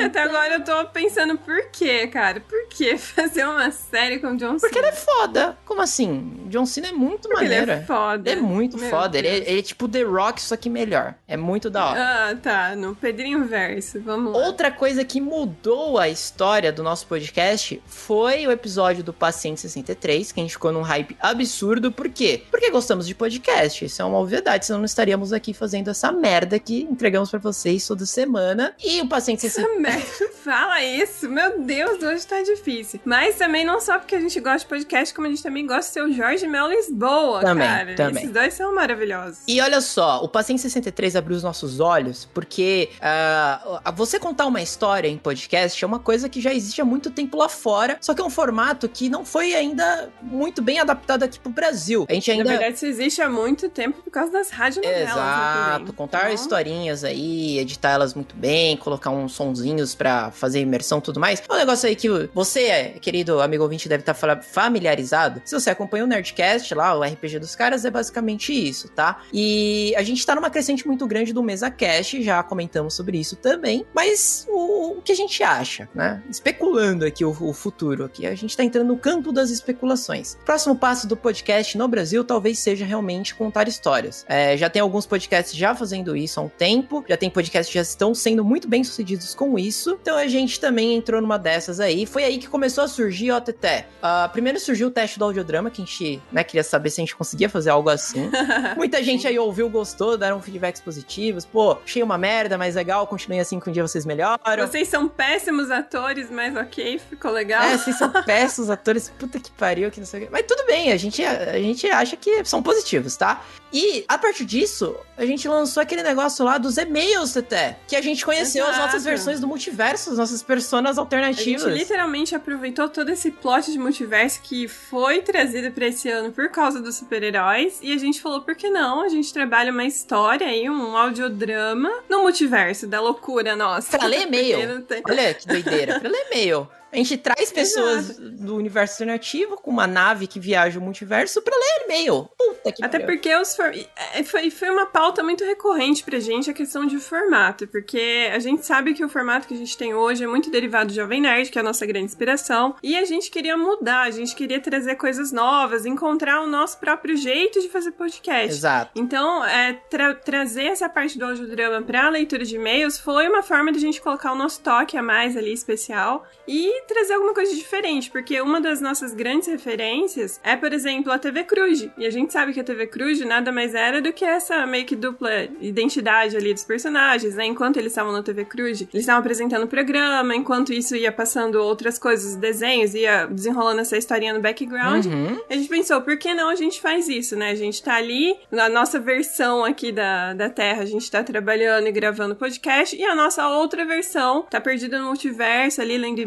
até agora eu tô pensando por quê, cara? Por que fazer uma série com John Cena? Porque ele é foda. Como assim? John Cena é muito Porque ele maneiro. é foda. Ele é muito Meu foda. Ele é, ele é tipo The Rock, só que melhor. É muito da hora. Ah, tá. No Pedrinho Verso. Vamos lá. Outra coisa que mudou a história do nosso podcast foi o episódio do Paciente 63, que a gente ficou num hype absurdo. Por quê? Porque gostamos de podcast. Isso é uma obviedade, senão não estaríamos aqui fazendo essa merda que entregamos pra vocês toda semana. E o Paciente 63. Essa merda, fala isso. Meu Deus, hoje tá difícil. Mas também não só porque a gente gosta de podcast, como a gente também gosta de ser o Jorge Mel Lisboa, Também, cara. também. Esses dois são maravilhosos. E olha só, o Paciente 63 abriu os nossos olhos, porque ah, você contar uma história em podcast é uma coisa que já existe há muito tempo lá fora, só que é um formato que não foi ainda muito bem adaptado aqui pro Brasil. A gente ainda. Na verdade, isso existe há muito tempo por causa das né, Exato, contar Então, historinhas aí, editar elas muito bem, colocar uns sonzinhos pra fazer imersão e tudo mais. É um negócio aí que você, querido amigo ouvinte, deve estar familiarizado. Se você acompanha o Nerdcast lá, o RPG dos caras, é basicamente isso, tá? E a gente tá numa crescente muito grande do Mesa Cast, já comentamos sobre isso também. Mas o, o que a gente acha, né? Especulando aqui o, o futuro, aqui a gente tá entrando no campo das especulações. Próximo passo do podcast no Brasil talvez seja realmente contar histórias. É, já tem alguns podcasts já fazendo isso há um tempo, já tem podcasts que já estão sendo muito bem sucedidos com isso. Então a gente também entrou numa dessas aí. Foi aí que começou a surgir, ó, Teté. Ah, primeiro surgiu o teste do audiodrama, que a gente, né, queria saber se a gente conseguia fazer algo assim. Muita gente aí ouviu, gostou, deram feedbacks positivos. Pô, achei uma merda, mas legal, continuem assim que um dia vocês melhoram. Vocês são péssimos atores, mas ok, ficou legal. É, vocês são péssimos atores, puta que pariu, que não sei o quê. Mas tudo bem, a gente, a, gente acha que são positivos, tá? E, a partir disso, a gente lançou aquele negócio lá dos e-mails, Teté. Que a gente conheceu as Exato. nossas versões do multiverso, as nossas personas A alternativas. gente literalmente aproveitou todo esse plot de multiverso que foi trazido pra esse ano por causa dos super-heróis e a gente falou, por que não? A gente trabalha uma história aí, um audiodrama no multiverso da loucura nossa. Pra ler e-mail. Tem- Olha que doideira, pra ler e-mail. A gente traz pessoas do universo alternativo com uma nave que viaja o multiverso pra ler e-mail. Puta que Até pariu. porque os for... é, foi, foi uma pauta muito recorrente pra gente a questão de formato, porque a gente sabe que o formato que a gente tem hoje é muito derivado do Jovem Nerd, que é a nossa grande inspiração, e a gente queria mudar, a gente queria trazer coisas novas, encontrar o nosso próprio jeito de fazer podcast. Exato. Então, é, tra- trazer essa parte do audiodrama pra leitura de e-mails foi uma forma de a gente colocar o nosso toque a mais ali especial e e trazer alguma coisa diferente, porque uma das nossas grandes referências é, por exemplo, a TV Cruz. E a gente sabe que a TV Cruz nada mais era do que essa meio que dupla identidade ali dos personagens, né? Enquanto eles estavam na TV Cruz, eles estavam apresentando o programa, enquanto isso ia passando outras coisas, desenhos, ia desenrolando essa historinha no background. Uhum. A gente pensou, por que não a gente faz isso, né? A gente tá ali, na nossa versão aqui da, da Terra, a gente tá trabalhando e gravando podcast, e a nossa outra versão tá perdida no multiverso, ali lendo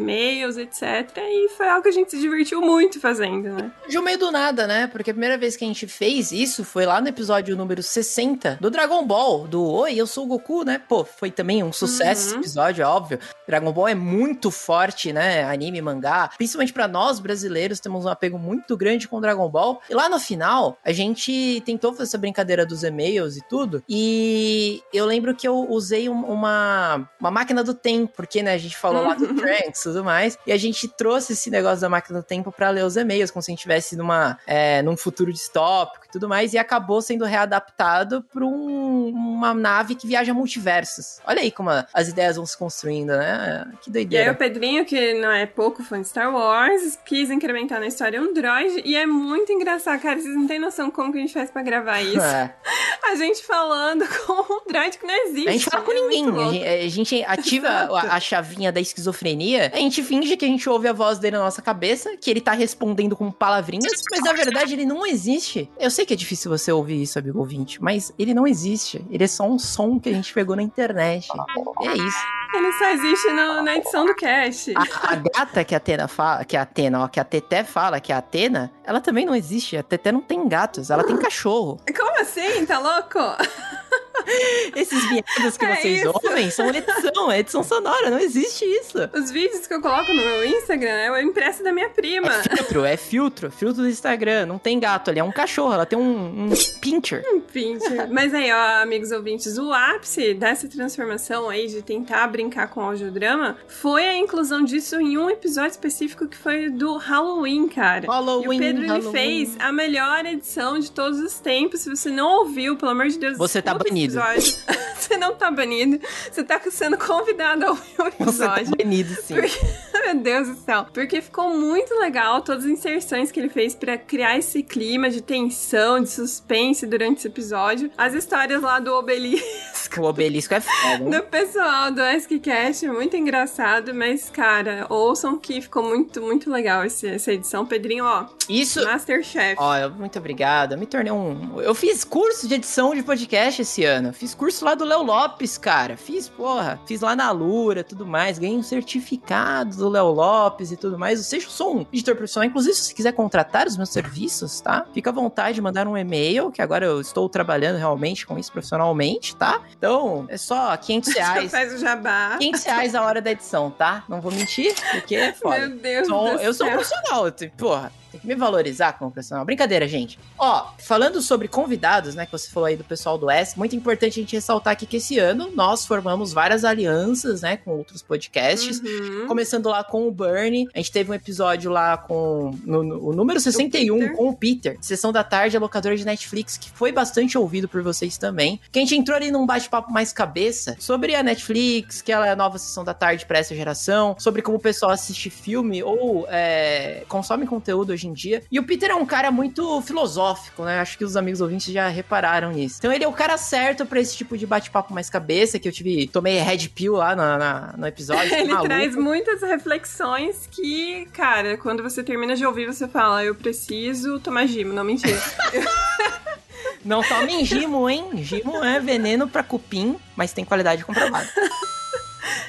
e-mails, etc. E foi algo que a gente se divertiu muito fazendo, né? De um meio do nada, né? Porque a primeira vez que a gente fez isso foi lá no episódio número 60 do Dragon Ball, do Oi, eu sou o Goku, né? Pô, foi também um sucesso uhum. esse episódio, é óbvio. Dragon Ball é muito forte, né? Anime, mangá. Principalmente para nós brasileiros, temos um apego muito grande com Dragon Ball. E lá no final, a gente tentou fazer essa brincadeira dos e-mails e tudo. E eu lembro que eu usei uma, uma máquina do tempo, porque, né, a gente falou lá do Trunks e tudo mais. E a gente trouxe esse negócio da máquina do tempo para ler os e-mails, como se a gente estivesse numa, é, num futuro distópico e tudo mais. E acabou sendo readaptado para um, uma nave que viaja multiversos. Olha aí como as ideias vão se construindo, né? Que doideira. E aí o Pedrinho, que não é pouco fã de Star Wars, quis incrementar na história um droid. E é muito engraçado, cara. Vocês não têm noção como que a gente faz pra gravar isso. É. A gente falando com um droid que não existe. A gente fala com é ninguém. A gente, a gente, ativa a, a, chavinha da esquizofrenia. A gente finge que a gente ouve a voz dele na nossa cabeça, que ele tá respondendo com palavrinhas, mas na verdade ele não existe. Eu sei que é difícil você ouvir isso, amigo ouvinte, mas ele não existe. Ele é só um som que a gente pegou na internet. E é isso. Ele só existe no, na edição do cast. A, a, gata que a Atena fala, que a Atena, ó, que a Teté fala, que a Atena, ela também não existe. A Teté não tem gatos, ela tem cachorro. Como assim? Tá louco? Esses viados que é vocês isso. ouvem são edição, é edição sonora, não existe isso. Os vídeos que eu coloco no meu Instagram é o impresso da minha prima. É filtro, é filtro, filtro do Instagram. Não tem gato ali, é um cachorro, ela tem um, um pincher. Um pincher. Mas aí, ó, amigos ouvintes, o ápice dessa transformação aí de tentar brincar com audiodrama foi a inclusão disso em um episódio específico que foi do Halloween, cara. Halloween, e o Pedro Halloween. ele fez a melhor edição de todos os tempos. Se você não ouviu, pelo amor de Deus, você tá banido episódio. você não tá banido. Você tá sendo convidado ao episódio. Você tá banido, sim. Porque, meu Deus do céu. Porque ficou muito legal todas as inserções que ele fez para criar esse clima de tensão, de suspense durante esse episódio. As histórias lá do obelisco. O obelisco é foda. Do pessoal do Askcast, muito engraçado. Mas, cara, ouçam que ficou muito, muito legal esse, essa edição. Pedrinho, ó. Isso. Masterchef. Ó, muito obrigado. Eu me tornei um. Eu fiz curso de edição de podcast esse ano. Fiz curso lá do Léo Lopes, cara. Fiz, porra. Fiz lá na Lura tudo mais. Ganhei um certificado do Léo Lopes e tudo mais. Ou seja, eu sou um editor profissional. Inclusive, se você quiser contratar os meus serviços, tá? Fica à vontade de mandar um e-mail, que agora eu estou trabalhando realmente com isso profissionalmente, tá? Então, é só 500 reais. faz o jabá. 500 reais a hora da edição, tá? Não vou mentir, porque é foda. Meu Deus sou, do Eu céu. sou um profissional, porra. Tem que me valorizar como profissional. Brincadeira, gente. Ó, falando sobre convidados, né, que você falou aí do pessoal do S, muito importante a gente ressaltar aqui que esse ano nós formamos várias alianças, né, com outros podcasts. Uhum. Começando lá com o Bernie. A gente teve um episódio lá com no, no, o número 61 o com o Peter, Sessão da Tarde, a locadora de Netflix, que foi bastante ouvido por vocês também. Que a gente entrou ali num bate-papo mais cabeça sobre a Netflix, que ela é a nova Sessão da Tarde para essa geração, sobre como o pessoal assiste filme ou é, consome conteúdo hoje em dia. E o Peter é um cara muito filosófico, né? Acho que os amigos ouvintes já repararam nisso. Então ele é o cara certo para esse tipo de bate-papo mais cabeça, que eu tive, tomei Red Pill lá no, na, no episódio. ele maluco. traz muitas reflexões que, cara, quando você termina de ouvir, você fala, eu preciso tomar gimo, não mentira. não tomem gimo, hein? Gimo é veneno para cupim, mas tem qualidade comprovada.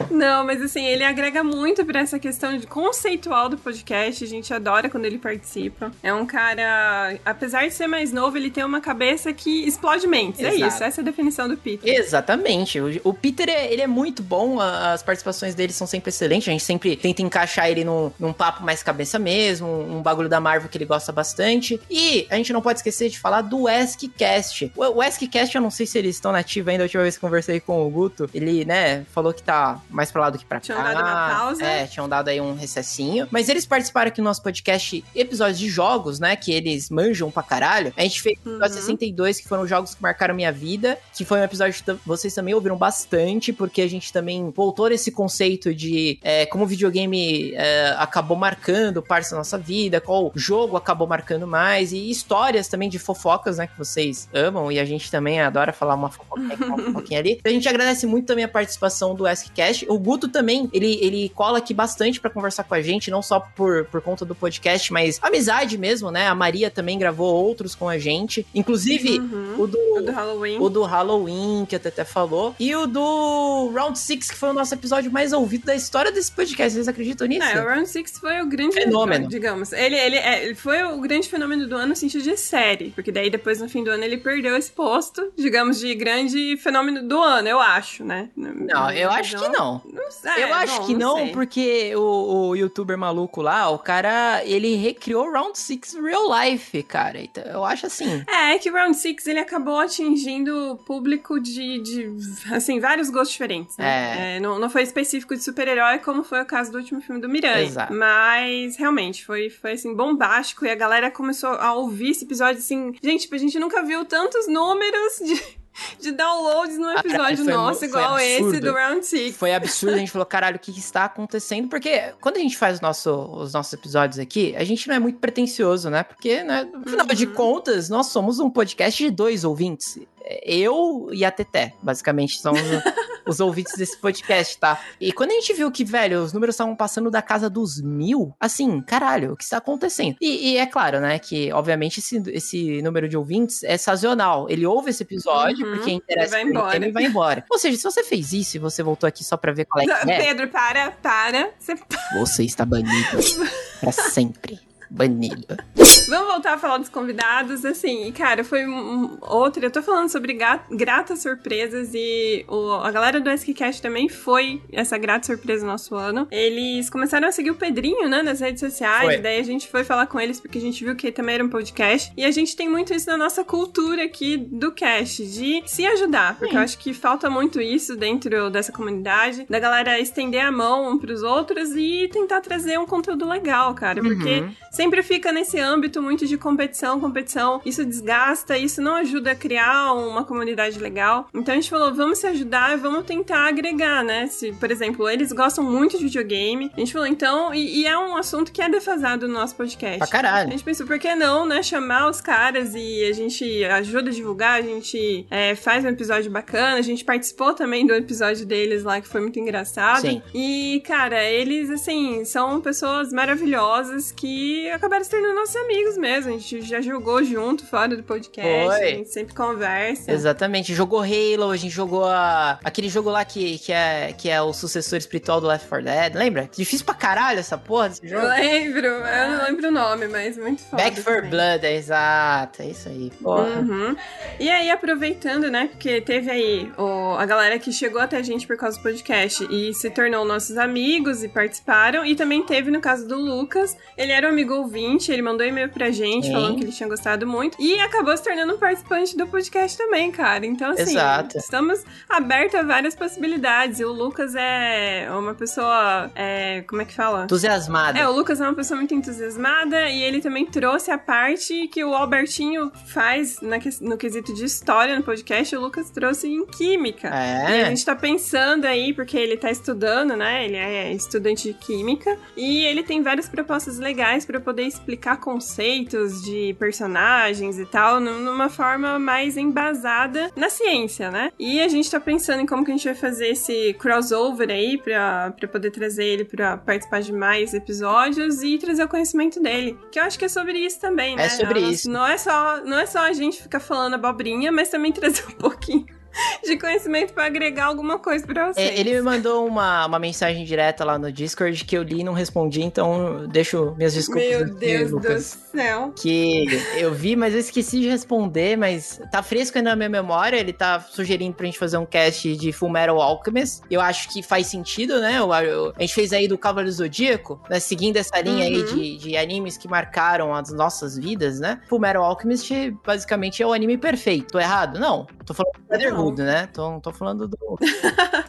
Não, mas assim, ele agrega muito para essa questão de conceitual do podcast. A gente adora quando ele participa. É um cara, apesar de ser mais novo, ele tem uma cabeça que explode mentes. É Exato. É isso, essa é a definição do Peter. Exatamente. O, Peter, ele é muito bom, as participações dele são sempre excelentes. A gente sempre tenta encaixar ele num, num papo mais cabeça mesmo, um bagulho da Marvel que ele gosta bastante. E a gente não pode esquecer de falar do Askcast. O, o Askcast, eu não sei se eles estão nativos ainda. A última vez que conversei com o Guto, ele, né, falou que tá mais pra lá do que pra tinham cá. Tinham dado uma pausa. É, tinham dado aí um recessinho. Mas eles participaram aqui no nosso podcast episódios de jogos, né? Que eles manjam pra caralho. A gente fez uhum. 62, que foram jogos que marcaram minha vida. Que foi um episódio que vocês também ouviram bastante, porque a gente também voltou nesse conceito de é, como o videogame é, acabou marcando parte da nossa vida, qual jogo acabou marcando mais, e histórias também de fofocas, né? Que vocês amam, e a gente também adora falar uma fofoquinha, uma fofoquinha ali. A gente agradece muito também a participação do AskCast. O Guto também, ele, ele cola aqui bastante para conversar com a gente, não só por, por conta do podcast, mas amizade mesmo, né? A Maria também gravou outros com a gente. Inclusive, uhum. o, do, o do Halloween. O do Halloween, que a Tete falou. E o do Round 6, que foi o nosso episódio mais ouvido da história desse podcast. Vocês acreditam nisso? É, o Round 6 foi o grande fenômeno, digamos. Ele, ele, é, ele foi o grande fenômeno do ano no sentido de série, porque daí depois no fim do ano ele perdeu esse posto, digamos, de grande fenômeno do ano, eu acho, né? Não, eu acho que não. não sei, eu acho bom, que não, não porque o, o youtuber maluco lá, o cara, ele recriou Round 6 real life, cara. Então, eu acho assim. É, é que Round 6 ele acabou atingindo público de, de assim, vários gostos diferentes. Né? É. é não, não foi específico de super-herói, como foi o caso do último filme do Miranha. Exato. Mas realmente foi, foi assim, bombástico e a galera começou a ouvir esse episódio assim. Gente, tipo, a gente nunca viu tantos números de de downloads no episódio foi, nosso, igual esse do Round 6. Foi absurdo, a gente falou, caralho, o que, que está acontecendo? Porque quando a gente faz nosso, os nossos episódios aqui, a gente não é muito pretencioso, né? Porque, né, no final uhum. de contas, nós somos um podcast de dois ouvintes eu e a Teté, basicamente, são os, os, ouvintes desse podcast, tá? E quando a gente viu que, velho, os números estavam passando da casa dos mil, assim, caralho, o que está acontecendo? E, e, é claro, né, que, obviamente, esse, esse número de ouvintes é sazonal. Ele ouve esse episódio uhum, porque interessa ele vai embora. Ele vai embora. Ou seja, se você fez isso e você voltou aqui só pra ver qual é que é... Pedro, para, para. Você, você está banido pra sempre banido. Vamos voltar a falar dos convidados, assim, cara, foi um, outra, eu tô falando sobre gratas surpresas e o, a galera do SKCast também foi essa grata surpresa no nosso ano. Eles começaram a seguir o Pedrinho, né, nas redes sociais, foi. daí a gente foi falar com eles porque a gente viu que também era um podcast, e a gente tem muito isso na nossa cultura aqui do cast, de se ajudar, porque Sim. eu acho que falta muito isso dentro dessa comunidade, da galera estender a mão um pros outros e tentar trazer um conteúdo legal, cara, porque uhum sempre fica nesse âmbito muito de competição, competição. Isso desgasta, isso não ajuda a criar uma comunidade legal. Então a gente falou, vamos se ajudar e vamos tentar agregar, né? Se, por exemplo, eles gostam muito de videogame. A gente falou, então, e, e é um assunto que é defasado no nosso podcast. Pra caralho. A gente pensou, por que não, né? Chamar os caras e a gente ajuda a divulgar, a gente é, faz um episódio bacana. A gente participou também do episódio deles lá, que foi muito engraçado. Sim. E, cara, eles, assim, são pessoas maravilhosas que acabaram se tornando nossos amigos mesmo. A gente já jogou junto fora do podcast, Foi. a gente sempre conversa. Exatamente, jogou Halo, a gente jogou a... aquele jogo lá que, que, é, que é o sucessor espiritual do Left 4 Dead, lembra? Difícil pra caralho essa porra desse jogo. Lembro, eu não lembro o nome, mas muito foda. Back for Blood, é exato, é isso aí, porra. Uhum. E aí, aproveitando, né, porque teve aí o, a galera que chegou até a gente por causa do podcast e se tornou nossos amigos e participaram, e também teve no caso do Lucas, ele era um amigo ouvinte, ele mandou e-mail pra gente Sim. falando que ele tinha gostado muito. E acabou se tornando um participante do podcast também, cara. Então, assim, Exato. estamos abertos a várias possibilidades. E o Lucas é uma pessoa. É, como é que fala? Entusiasmada. É, o Lucas é uma pessoa muito entusiasmada e ele também trouxe a parte que o Albertinho faz na, no quesito de história no podcast. O Lucas trouxe em química. É. E a gente tá pensando aí, porque ele tá estudando, né? Ele é estudante de química. E ele tem várias propostas legais para poder explicar conceitos de personagens e tal numa forma mais embasada na ciência, né? E a gente tá pensando em como que a gente vai fazer esse crossover aí pra, pra poder trazer ele pra participar de mais episódios e trazer o conhecimento dele. Que eu acho que é sobre isso também, né? É sobre isso. Não é só, não é só a gente ficar falando abobrinha, mas também trazer um pouquinho de conhecimento para agregar alguma coisa para você. É, ele me mandou uma, uma mensagem direta lá no Discord que eu li e não respondi, então deixo minhas desculpas. Meu Deus do céu. Que eu vi, mas eu esqueci de responder, mas tá fresco ainda na minha memória. Ele tá sugerindo pra gente fazer um cast de Full Metal Alchemist. Eu acho que faz sentido, né? a gente fez aí do Cavaleiro Zodíaco, né? Seguindo essa linha uhum. aí de, de animes que marcaram as nossas vidas, né? Full Metal Alchemist basicamente é o anime perfeito. Tô errado? Não. Tô falando do Brotherhood, né? Tô, tô falando do.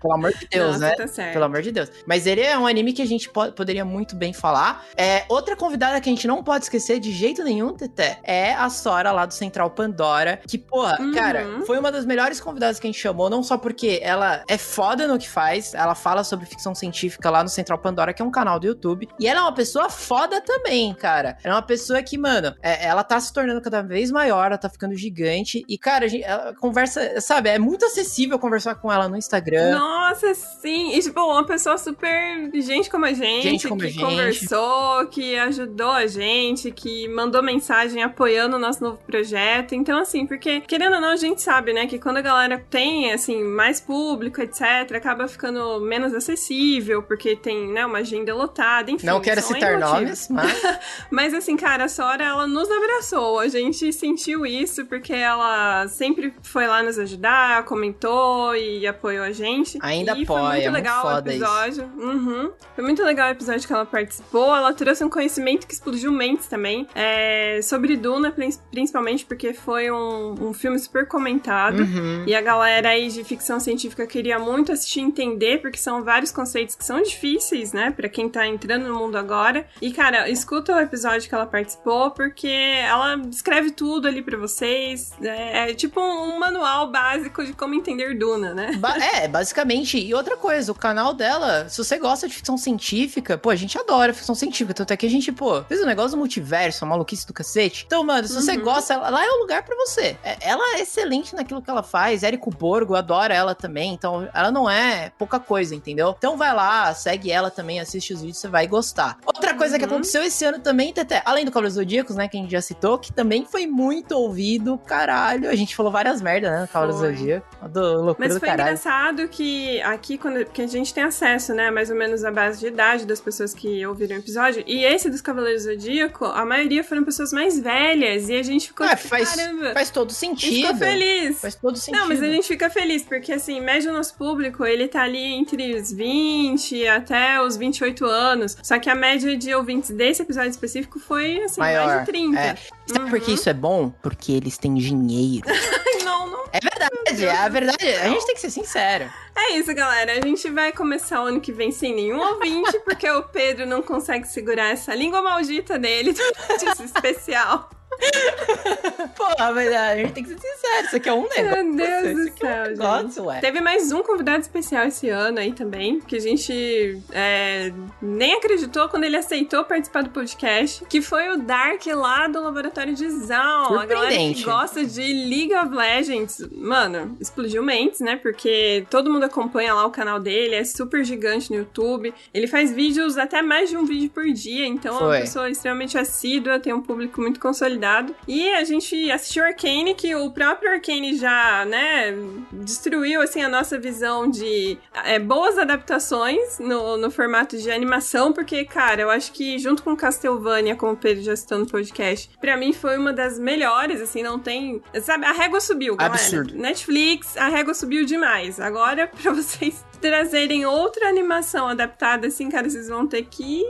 Pelo amor de Deus, Nossa, né? Tá certo. Pelo amor de Deus. Mas ele é um anime que a gente po poderia muito bem falar. É, outra convidada que a gente não pode esquecer de jeito nenhum, Teté, é a Sora lá do Central Pandora. Que, porra, Uhum. cara, foi uma das melhores convidadas que a gente chamou, não só porque ela é foda no que faz, ela fala sobre ficção científica lá no Central Pandora, que é um canal do YouTube. E ela é uma pessoa foda também, cara. Ela é uma pessoa que, mano, é- ela tá se tornando cada vez maior, ela tá ficando gigante. E, cara, a gente, ela conversa, sabe, é muito acessível conversar com ela no Instagram. Nossa, sim. E, tipo, uma pessoa super gente como a gente, Gente como que a gente. conversou, que ajudou a gente, que mandou mensagem apoiando o nosso novo projeto. Então, assim, porque, querendo ou não, a gente sabe, né, que quando a galera tem, assim, mais público, etc., acaba ficando menos acessível, porque tem, né, uma agenda lotada, enfim. não quero citar nomes, mas. Mas assim, cara, a Sora, ela nos abraçou. A gente sentiu isso porque ela sempre foi lá nos ajudar, comentou e apoiou a gente. Ainda e foi apoia, muito é muito legal o foda isso. episódio. Uhum. Foi muito legal o episódio que ela participou. Ela trouxe um conhecimento que explodiu mentes também. É, sobre Duna, prin- principalmente porque foi um, um filme super comentado. Uhum. E a galera aí de ficção científica queria muito assistir e entender, porque são vários conceitos que são difíceis, né, Pra quem tá entrando no mundo agora. E, cara, escuta o episódio que ela participou, porque ela descreve tudo ali pra vocês. É, é tipo um manual básico de como entender Duna, né? Ba- é, basicamente. E outra coisa, o canal dela, se você gosta de ficção científica, pô, a gente adora ficção científica. Tanto é que a gente, pô, fez um negócio do multiverso, a maluquice do cacete. Então, mano, se você Uhum. gosta, lá é o lugar pra você. É- Ela é excelente naquilo que ela faz. Érico Borgo adora ela também. Então, ela não é pouca coisa, entendeu? Então, vai lá, segue ela também, assiste os vídeos, você vai gostar. Outra coisa que Uhum. aconteceu esse ano também, Teté, além do Cavaleiros Zodíacos, né, que a gente já citou, que também foi muito ouvido, caralho. A gente falou várias merdas, né, no Cavaleiros Foi. Zodíacos. Do loucura Mas do foi caralho. engraçado que aqui, quando que a gente tem acesso, né, mais ou menos a base de idade das pessoas que ouviram o episódio, e esse dos Cavaleiros do Zodíaco, a maioria foram pessoas mais velhas, e a gente ficou Ah, faz, caramba, faz todo sentido. ficou feliz. Faz todo sentido. Não, mas a gente fica feliz, porque assim, médio o nosso público, ele tá ali entre os 20 até os 28 anos. Só que a média de ouvintes desse episódio específico foi, assim, mais Maior, de 30. é. Sabe por que Uhum. isso é bom? Porque eles têm dinheiro. Não, não. É verdade, é a verdade. A gente tem que ser sincero. É isso, galera. A gente vai começar o ano que vem sem nenhum ouvinte, porque o Pedro não consegue segurar essa língua maldita dele desse especial. Porra, mas a gente tem que ser sincero. Isso aqui é um negócio. Meu Deus Isso do aqui é um céu, negócio, ué. Teve mais um convidado especial esse ano aí também, que a gente é, nem acreditou quando ele aceitou participar do podcast, que foi o Dark lá do Laboratório de Zaun. A galera que gosta de League of Legends. Mano, explodiu mentes, né? Porque todo mundo acompanha lá o canal dele, é super gigante no YouTube. Ele faz vídeos, até mais de um vídeo por dia, então é uma Foi. pessoa extremamente assídua, tem um público muito consolidado. E a gente assistiu Arcane, que o próprio Arcane já, né, destruiu, assim, a nossa visão de é, boas adaptações no, no formato de animação, porque, cara, eu acho que junto com Castlevania, como o Pedro já citou no podcast, pra mim foi uma das melhores, assim, não tem... Sabe, a régua subiu, galera. Absurdo. Netflix, a régua subiu demais. Agora, pra vocês trazerem outra animação adaptada, assim, cara, vocês vão ter que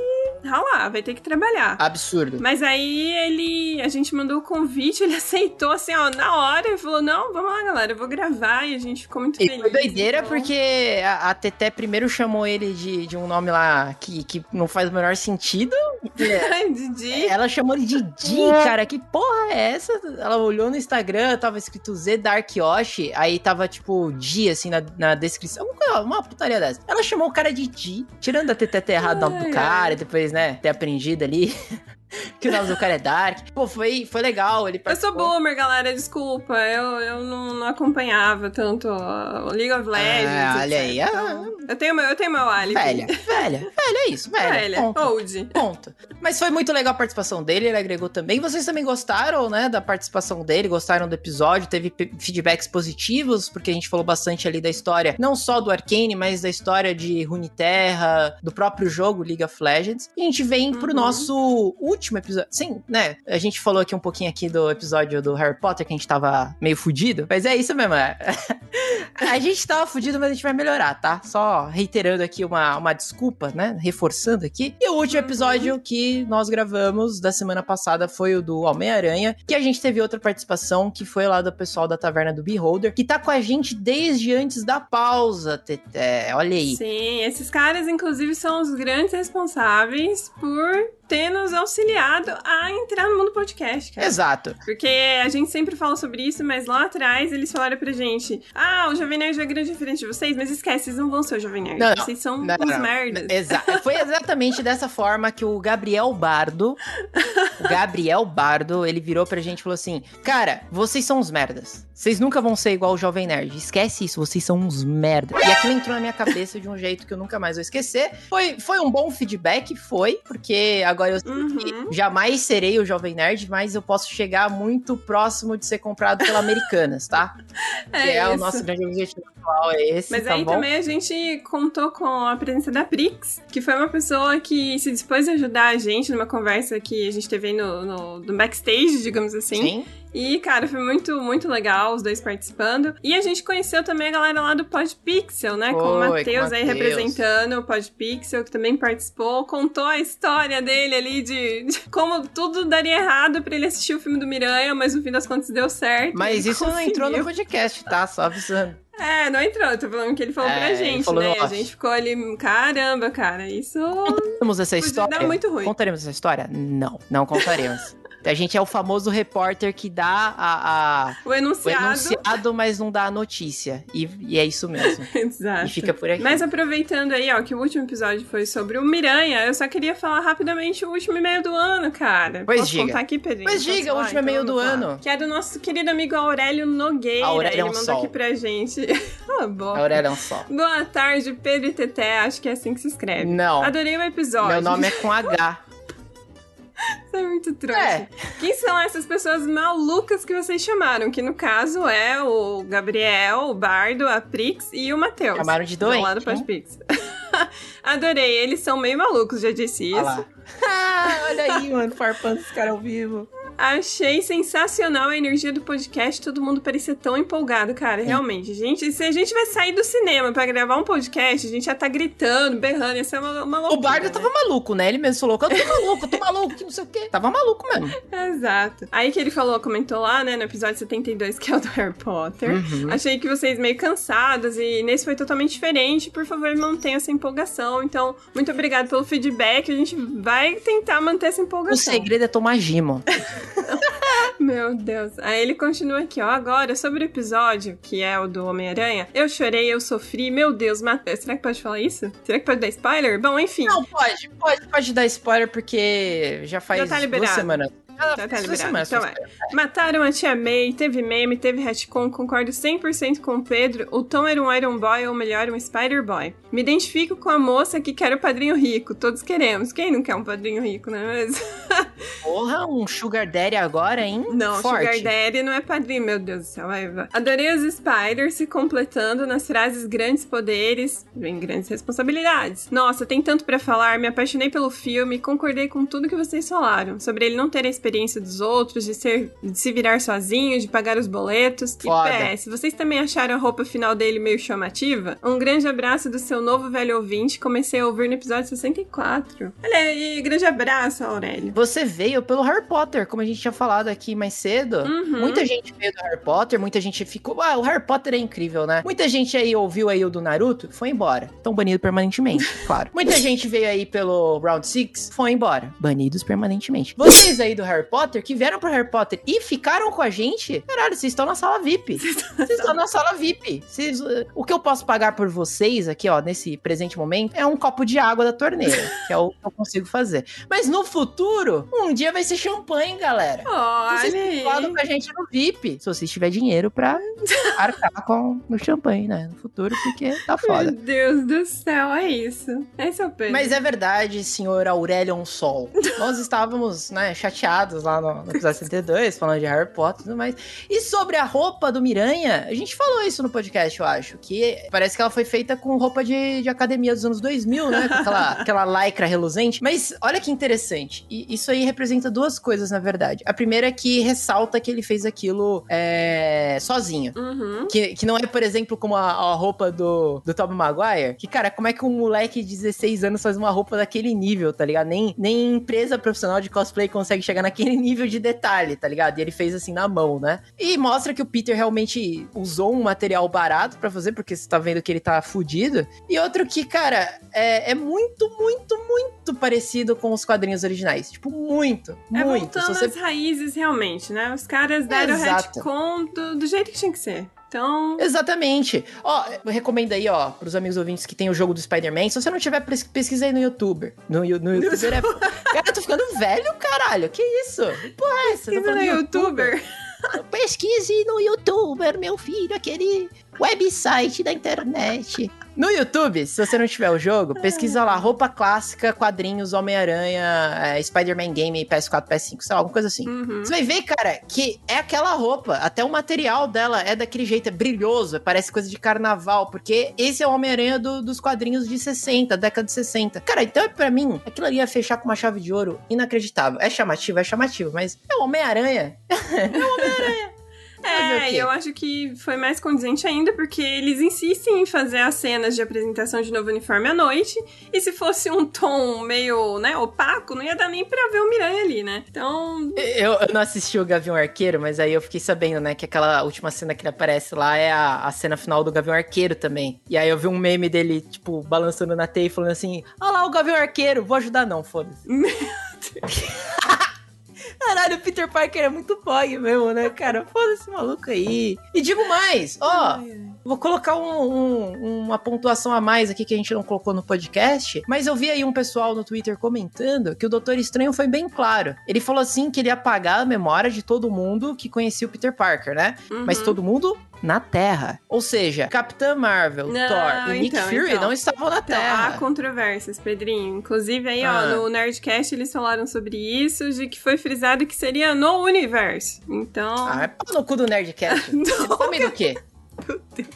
ralar, vai ter que trabalhar. Absurdo. Mas aí ele. A gente mandou o convite, ele aceitou assim, ó, na hora, e falou: não, vamos lá, galera, eu vou gravar. E a gente ficou muito E feliz. foi doideira então. porque a, a Teté primeiro chamou ele de, de um nome lá que, que não faz o menor sentido. Ai, Didi. Ela chamou ele de Di, cara. Que porra é essa? Ela olhou no Instagram, tava escrito Z Dark Yoshi, aí tava tipo Di, assim, na, na descrição. Uma, coisa- uma putaria dessa. Ela chamou o cara de Di, tirando a TT ter errado o nome Ai, do cara, e depois, né, ter aprendido ali. que o nome do cara é Dark. Pô, foi, foi legal. Ele Eu sou boomer, galera, desculpa. Eu, eu não, não acompanhava tanto o League of Legends. Ah, olha aí, ah. Então, eu, tenho meu, eu tenho meu álibi. Velha, velha, velha, é isso, velha. Velha, Ponto. old. Ponto. Mas foi muito legal a participação dele, ele agregou também. Vocês também gostaram, né, da participação dele, gostaram do episódio, teve feedbacks positivos, porque a gente falou bastante ali da história, não só do Arcane, mas da história de Runeterra, do próprio jogo League of Legends. E a gente vem pro Uhum. nosso último episódio episódio. Sim, né? A gente falou aqui um pouquinho aqui do episódio do Harry Potter, que a gente tava meio fudido. Mas é isso mesmo, é. a gente tava fudido, mas a gente vai melhorar, tá? Só reiterando aqui uma, uma desculpa, né? Reforçando aqui. E o último episódio que nós gravamos da semana passada foi o do Homem-Aranha, que a gente teve outra participação, que foi lá do pessoal da Taverna do Beholder, que tá com a gente desde antes da pausa, Teté. Olha aí. Sim, esses caras, inclusive, são os grandes responsáveis por ter nos auxiliado a entrar no mundo podcast, cara. Exato. Porque a gente sempre fala sobre isso, mas lá atrás eles falaram pra gente: Ah, o Jovem Nerd é grande diferente de vocês, mas esquece, vocês não vão ser o Jovem Nerd. Não, vocês são não, os merdas. Exato. Foi exatamente dessa forma que o Gabriel Bardo, o Gabriel Bardo, ele virou pra gente e falou assim: Cara, vocês são uns merdas. Vocês nunca vão ser igual o Jovem Nerd. Esquece isso, vocês são uns merda. E aquilo entrou na minha cabeça de um jeito que eu nunca mais vou esquecer. Foi, foi um bom feedback, foi, porque agora eu uhum. jamais serei o Jovem Nerd, mas eu posso chegar muito próximo de ser comprado pela Americanas, tá? É, que é o nosso grande objetivo atual, é esse. Mas tá aí bom? também a gente contou com a presença da Prix, que foi uma pessoa que se dispôs a ajudar a gente numa conversa que a gente teve aí no, no, no backstage, digamos assim. Sim. E, cara, foi muito, muito legal os dois participando. E a gente conheceu também a galera lá do Podpixel, né? Foi, com o Matheus aí representando o Podpixel, que também participou. Contou a história dele ali de, de como tudo daria errado pra ele assistir o filme do Miranha, mas no fim das contas deu certo. Mas isso conseguiu. não entrou no podcast, tá? Só avisando. É, não entrou. Tô falando que ele falou é, pra gente, né? A gente ficou ali, caramba, cara, isso. Contaremos essa história? Dar muito ruim. Contaremos essa história? Não, não contaremos. A gente é o famoso repórter que dá a, a o, enunciado. o, enunciado. mas não dá a notícia. E, e é isso mesmo. Exato. E fica por aqui. Mas aproveitando aí, ó, que o último episódio foi sobre o Miranha, eu só queria falar rapidamente o último e-mail do ano, cara. Pois Posso diga. contar aqui, Pedrinho? Pois diga, o último então e-mail do ano. Que é do nosso querido amigo Aurélio Nogueira. Aurélio Ele é um mandou sol. aqui pra gente. ah, boa. Aurélio é um sol. Boa tarde, Pedro e Teté. Acho que é assim que se escreve. Não. Adorei o episódio. Meu nome é com H. É muito trouxa. É. Quem são essas pessoas malucas que vocês chamaram? Que no caso é o Gabriel, o Bardo, a Prix e o Matheus. Chamaram de doente, Do lado hein? Pix. Adorei, eles são meio malucos, já disse Olha isso. lá. Ah, olha aí, mano, farpando esse cara ao vivo. Achei sensacional a energia do podcast, todo mundo parecia tão empolgado, cara, realmente. Gente, se a gente vai sair do cinema pra gravar um podcast, a gente já tá gritando, berrando, ia ser uma, uma loucura, O Bardo né? tava maluco, né? Ele mesmo falou que eu tô maluco, eu tô maluco, que não sei o quê. Tava maluco mesmo. Exato. Aí que ele falou, comentou lá, né, no episódio 72, que é o do Harry Potter. Uhum. Achei que vocês meio cansados e nesse foi totalmente diferente. Por favor, mantenha essa empolgação. Então, muito obrigado pelo feedback. A gente vai tentar manter essa O empolgação. segredo é tomar gimo. Meu Deus. Aí ele continua aqui, ó. Agora, sobre o episódio, que é o do Homem-Aranha, eu chorei, eu sofri. Meu Deus, Matheus. Será que pode falar isso? Será que pode dar spoiler? Bom, enfim. Não, pode, pode, pode dar spoiler, porque já faz Já tá duas semanas. Ah, Já tá duas liberado. Então é. Mataram a Tia May, teve meme, teve retcon, concordo 100% com o Pedro. O Tom era um Iron Boy, ou melhor, um Spider Boy. Me identifico com a moça que quer o padrinho rico. Todos queremos. Quem não quer um padrinho rico, não é mesmo? Porra, um Sugar Daddy agora, hein? Não, Forte. Sugar Daddy não é padrinho, meu Deus do céu. vai. Adorei os Spiders se completando nas frases grandes poderes, vem grandes responsabilidades. Nossa, tem tanto pra falar, me apaixonei pelo filme, concordei com tudo que vocês falaram. Sobre ele não ter a experiência dos outros, de, ser, de se virar sozinho, de pagar os boletos. Foda. E PS, vocês também acharam a roupa final dele meio chamativa? Um grande abraço do seu novo velho ouvinte, comecei a ouvir no episódio 64. Olha aí, grande abraço, Aurélio. Você veio pelo Harry Potter, como a gente tinha falado aqui mais cedo. Uhum. Muita gente veio do Harry Potter, muita gente ficou. Ah, o Harry Potter é incrível, né? Muita gente aí ouviu aí o do Naruto, foi embora. Estão banidos permanentemente, claro. Muita gente veio aí pelo Round 6, foi embora. Banidos permanentemente. Vocês aí do Harry Potter, que vieram pro Harry Potter e ficaram com a gente, caralho, vocês estão na sala VIP. Vocês estão na sala VIP. Vocês, uh, o que eu posso pagar por vocês aqui, ó, nesse presente momento, é um copo de água da torneira, que é o que eu consigo fazer. Mas no futuro, um dia vai ser champanhe, galera. Vocês Olha falam com a gente no VIP. Se vocês tiver dinheiro pra arcar com o champanhe, né? No futuro, porque tá Meu foda. Deus do céu, é isso. Esse é o Pedro. Mas é verdade, senhor Aurelion Sol. Nós estávamos, né, chateados lá no, no episódio 72, falando de Harry Potter e tudo mais. E sobre a roupa do Miranha, a gente falou isso no podcast, eu acho. Que parece que ela foi feita com roupa de, de academia dos anos 2000, né? Com aquela, aquela lycra reluzente. Mas olha que interessante. E isso aí representa duas coisas, na verdade. A primeira é que ressalta que ele fez aquilo é, sozinho. Uhum. Que, que não é, por exemplo, como a, a roupa do, do Tobey Maguire. Que, cara, como é que um moleque de 16 anos faz uma roupa daquele nível, tá ligado? Nem, nem empresa profissional de cosplay consegue chegar naquele nível de detalhe, tá ligado? E ele fez assim na mão, né? E mostra que o Peter realmente usou um material barato para fazer, porque você tá vendo que ele tá fudido. E outro que, cara, é, é muito, muito, muito parecido com os quadrinhos originais. Tipo, muito, É muito. voltando você- às raízes, realmente, né? Os caras deram Exato. retcon do, do jeito que tinha que ser. Então, Exatamente. Ó, eu recomendo aí, ó, pros amigos ouvintes que tem o jogo do Spider-Man. Se você não tiver, pes- pesquisa aí no YouTube. No, Yu- no YouTuber é... Cara, eu tô ficando velho, caralho. Que isso? Porra é essa? Tá falando no de youtuber. Pesquise no YouTuber, meu filho, aquele website da internet. No YouTube, se você não tiver o jogo, pesquisa lá, roupa clássica, quadrinhos, Homem-Aranha, é, Spider-Man Game, PS4, PS5, sei lá, alguma coisa assim. Uhum. Você vai ver, cara, que é aquela roupa. Até o material dela é daquele jeito, é brilhoso, parece coisa de carnaval, porque esse é o Homem-Aranha do- dos quadrinhos de 60, década de 60. Cara, então pra mim, aquilo ali ia fechar com uma chave de ouro inacreditável. É chamativo, é chamativo, mas é o Homem-Aranha. Fazer o É, e eu acho que foi mais condizente ainda, porque eles insistem em fazer as cenas de apresentação de novo uniforme à noite, e se fosse um tom meio, né, opaco, não ia dar nem pra ver o Miranha ali, né? Então, Eu, eu não assisti o Gavião Arqueiro, mas aí eu fiquei sabendo, né, que aquela última cena que ele aparece lá é a, a cena final do Gavião Arqueiro também. E aí eu vi um meme dele, tipo, balançando na teia e falando assim: Olha lá o Gavião Arqueiro, vou ajudar não, foda-se. Meu Caralho, o Peter Parker é muito bog mesmo, né, cara? Foda-se maluco aí. E digo mais, ó. Vou colocar um- um- uma pontuação a mais aqui que a gente não colocou no podcast, mas eu vi aí um pessoal no Twitter comentando que o Doutor Estranho foi bem claro. Ele falou assim que ele ia apagar a memória de todo mundo que conhecia o Peter Parker, né? Uhum. Mas todo mundo na Terra. Ou seja, Capitã Marvel, Não, Thor e Nick então, Fury então. não estavam na Então, há Terra. controvérsias, Pedrinho. Inclusive, aí, Ah. ó, no Nerdcast eles falaram sobre isso, de que foi frisado que seria no universo. Então. Ah, é pau no cu do Nerdcast. Eles sabem do quê?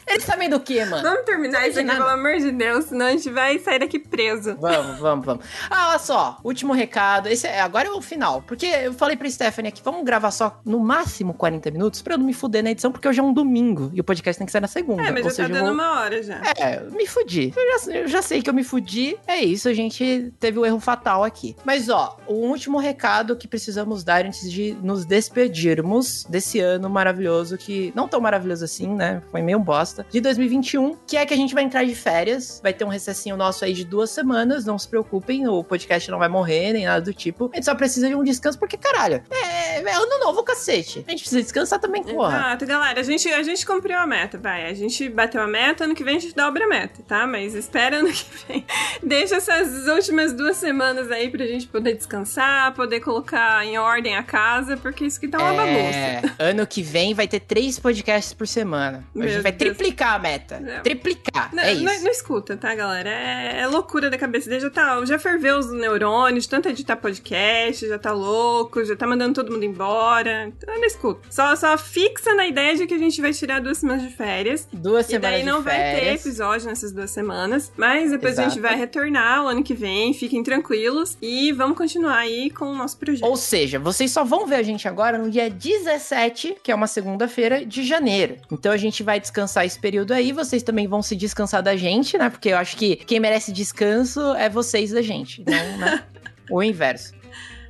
Eles sabem do quê, mano? Vamos terminar isso aqui, nada. pelo amor de Deus, senão a gente vai sair daqui preso. Vamos, vamos, vamos. Ah, olha só, último recado. Esse é, agora é o final. Porque eu falei pra Stephanie aqui, vamos gravar só no máximo 40 minutos pra eu não me fuder na edição, porque hoje é um domingo e o podcast tem que sair na segunda. É, mas já tá seja, eu dando vou- uma hora já. É, me fudi. Eu já, eu já sei que eu me fudi. É isso, a gente teve o erro fatal aqui. Mas, ó, o último recado que precisamos dar antes de nos despedirmos desse ano maravilhoso, que não tão maravilhoso assim, né? Foi meio bosta. De 2021, que é que a gente vai entrar de férias. Vai ter um recessinho nosso aí de duas semanas. Não se preocupem, o podcast não vai morrer, nem nada do tipo. A gente só precisa de um descanso, porque, caralho, é, é ano novo, cacete. A gente precisa descansar também, porra. Exato, galera. A gente, a gente cumpriu a meta, vai. A gente bateu a meta, ano que vem a gente dobra a meta, tá? Mas espera ano que vem. Deixa essas últimas duas semanas aí pra gente poder descansar, poder colocar em ordem a casa, porque isso aqui tá uma É, bagunça. ano que vem vai ter três podcasts por semana. a gente vai triplicar a meta. Não. Triplicar. Não, é não- isso. não escuta, tá, galera? É, é loucura da cabeça dele. Já, tá, já ferveu os neurônios, tanto editar podcast, já tá louco, já tá mandando todo mundo embora. Então não escuta. Só, só fixa na ideia de que a gente vai tirar duas semanas de férias. Duas E semanas daí não vai ter férias. episódio nessas duas semanas. Mas depois a gente Exato. vai retornar o ano que vem. Fiquem tranquilos. E vamos continuar aí com o nosso projeto. Ou seja, vocês só vão ver a gente agora no dia 17, que é uma segunda-feira de janeiro. Então a gente vai descansar esse período aí. Vocês também vão se descansar da gente, né? Porque eu acho que quem merece descanso é vocês da gente, não, né? o inverso.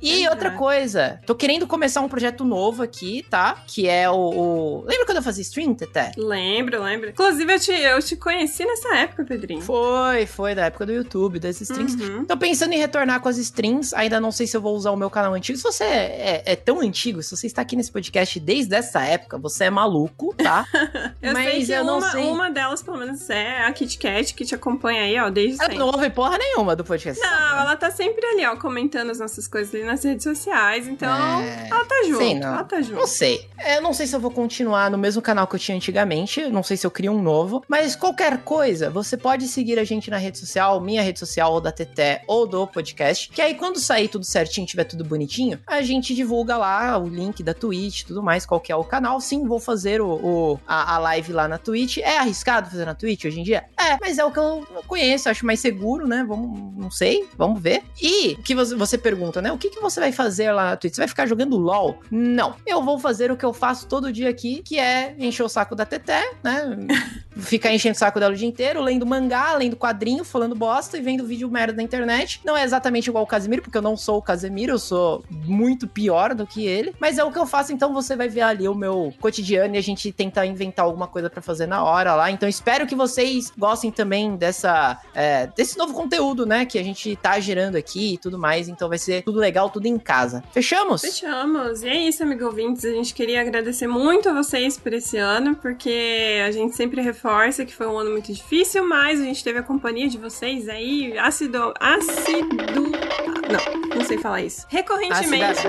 E Exato. outra coisa, tô querendo começar um projeto novo aqui, tá? Que é o. o- Lembra quando eu fazia stream, Teté? Lembro, lembro. Inclusive, eu te, eu te conheci nessa época, Pedrinho. Foi, foi, da época do YouTube, das streams. Uhum. Tô pensando em retornar com as streams. Ainda não sei se eu vou usar o meu canal antigo. Se você é, é- é tão antigo, se você está aqui nesse podcast desde essa época, você é maluco, tá? Eu sei Mas que eu não uma, sei. uma delas, pelo menos, é a Kit Kat, que te acompanha aí, ó, desde Ela sempre. não ouve porra nenhuma do podcast. Não, ela tá sempre ali, ó, comentando as nossas coisas ali nas redes sociais. Então, É, ela tá junto. sei não. Ela tá Não junto. sei. É, Eu não sei se eu vou continuar no mesmo canal que eu tinha antigamente. Não sei se eu crio um novo. Mas qualquer coisa, você pode seguir a gente na rede social, minha rede social, ou da Teté, ou do podcast. Que aí, quando sair tudo certinho, tiver tudo bonitinho, a gente divulga lá o link da Twitch e tudo mais, qual que é o canal. Sim, vou fazer o, o- a, a live lá na Twitch. É arriscado fazer na Twitch hoje em dia? É, mas é o que eu conheço, acho mais seguro, né? Vamos, não sei, vamos ver. E o que você, você pergunta, né? O que, que que você vai fazer lá na Twitch? Você vai ficar jogando LOL? Não. Eu vou fazer o que eu faço todo dia aqui, que é encher o saco da Teté, né? Ficar enchendo o saco dela o dia inteiro, lendo mangá, lendo quadrinho, falando bosta e vendo vídeo merda na internet. Não é exatamente igual o Casemiro, porque eu não sou o Casemiro, eu sou muito pior do que ele. Mas é o que eu faço, então você vai ver ali o meu cotidiano e a gente tenta inventar alguma coisa para fazer na hora lá. Então espero que vocês gostem também dessa, é, desse novo conteúdo, né? Que a gente tá gerando aqui e tudo mais. Então vai ser tudo legal, tudo em casa. Fechamos? Fechamos. E é isso, amigo ouvintes. A gente queria agradecer muito a vocês por esse ano, porque a gente sempre reforça que foi um ano muito difícil, mas a gente teve a companhia de vocês aí, ácido. ácido. Não, não sei falar isso. Recorrentemente.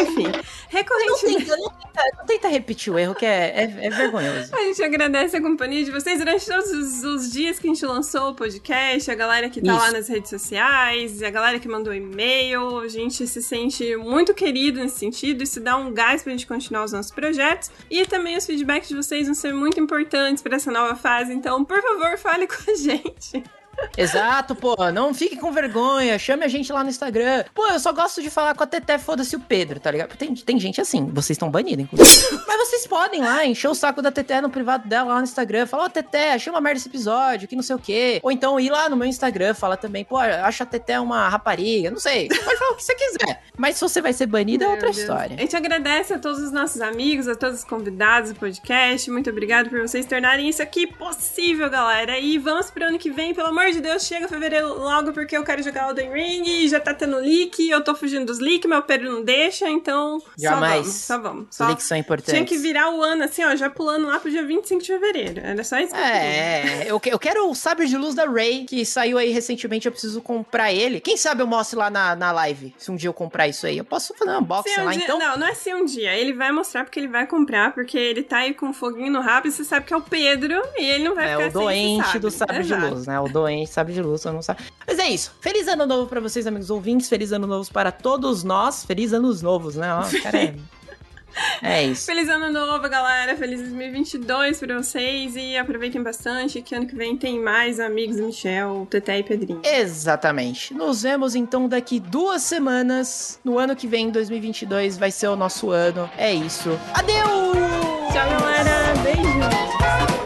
Enfim, recorrentemente. Não tenta, não, tenta, não tenta, repetir o erro, que é, é, é, vergonhoso. A gente agradece a companhia de vocês durante todos os, os, dias que a gente lançou o podcast, a galera que tá isso. lá nas redes sociais, a galera que mandou e-mail. A gente se sente muito querido nesse sentido. Isso dá um gás pra gente continuar os nossos projetos. E também os feedbacks de vocês vão ser muito importantes para essa nova fase. Então, por favor, fale com a gente. Exato, pô. Não fique com vergonha. Chame a gente lá no Instagram. Pô, eu só gosto de falar com a Teté, foda-se o Pedro, tá ligado? Tem, tem gente assim, vocês estão banidos, inclusive. Mas vocês podem lá encher o saco da Teté no privado dela lá no Instagram. Falar, ó, oh, Teté, achei uma merda esse episódio, que não sei o quê. Ou então ir lá no meu Instagram, fala também, pô, acha a Teté uma rapariga. Não sei. Pode falar o que você quiser. Mas se você vai ser banida, é outra Deus. história. A gente agradece a todos os nossos amigos, a todos os convidados do podcast. Muito obrigado por vocês tornarem isso aqui possível, galera. E vamos pro ano que vem, pelo amor de Deus, chega fevereiro logo porque eu quero jogar Elden Ring e já tá tendo leak, eu tô fugindo dos leaks, meu Pedro não deixa, então Jamais. só vamos, só vamos. Só são importantes. Tinha que virar o ano assim, ó, já pulando lá pro dia 25 de fevereiro. Era só isso que É, eu, eu quero o sabre de luz da Ray, que saiu aí recentemente, eu preciso comprar ele. Quem sabe eu mostro lá na, na live, se um dia eu comprar isso aí. Eu posso fazer um unboxing um lá, dia, então? Não, não é se um dia. Ele vai mostrar porque ele vai comprar, porque ele tá aí com um foguinho no rabo e você sabe que é o Pedro e ele não vai é, ficar É o doente do sabre de luz, né? O doente sabre de luz, eu não sabe. Mas é isso. Feliz ano novo para vocês, amigos ouvintes. Feliz ano novo para todos nós. Feliz anos novos, né? Ó, cara, é... É isso. Feliz ano novo, galera. Feliz 2022 pra vocês. E aproveitem bastante que ano que vem tem mais amigos do Michel, Teté e Pedrinho. Exatamente. Nos vemos então daqui duas semanas. No ano que vem, 2022, vai ser o nosso ano. É isso. Adeus! Tchau, galera. Beijo!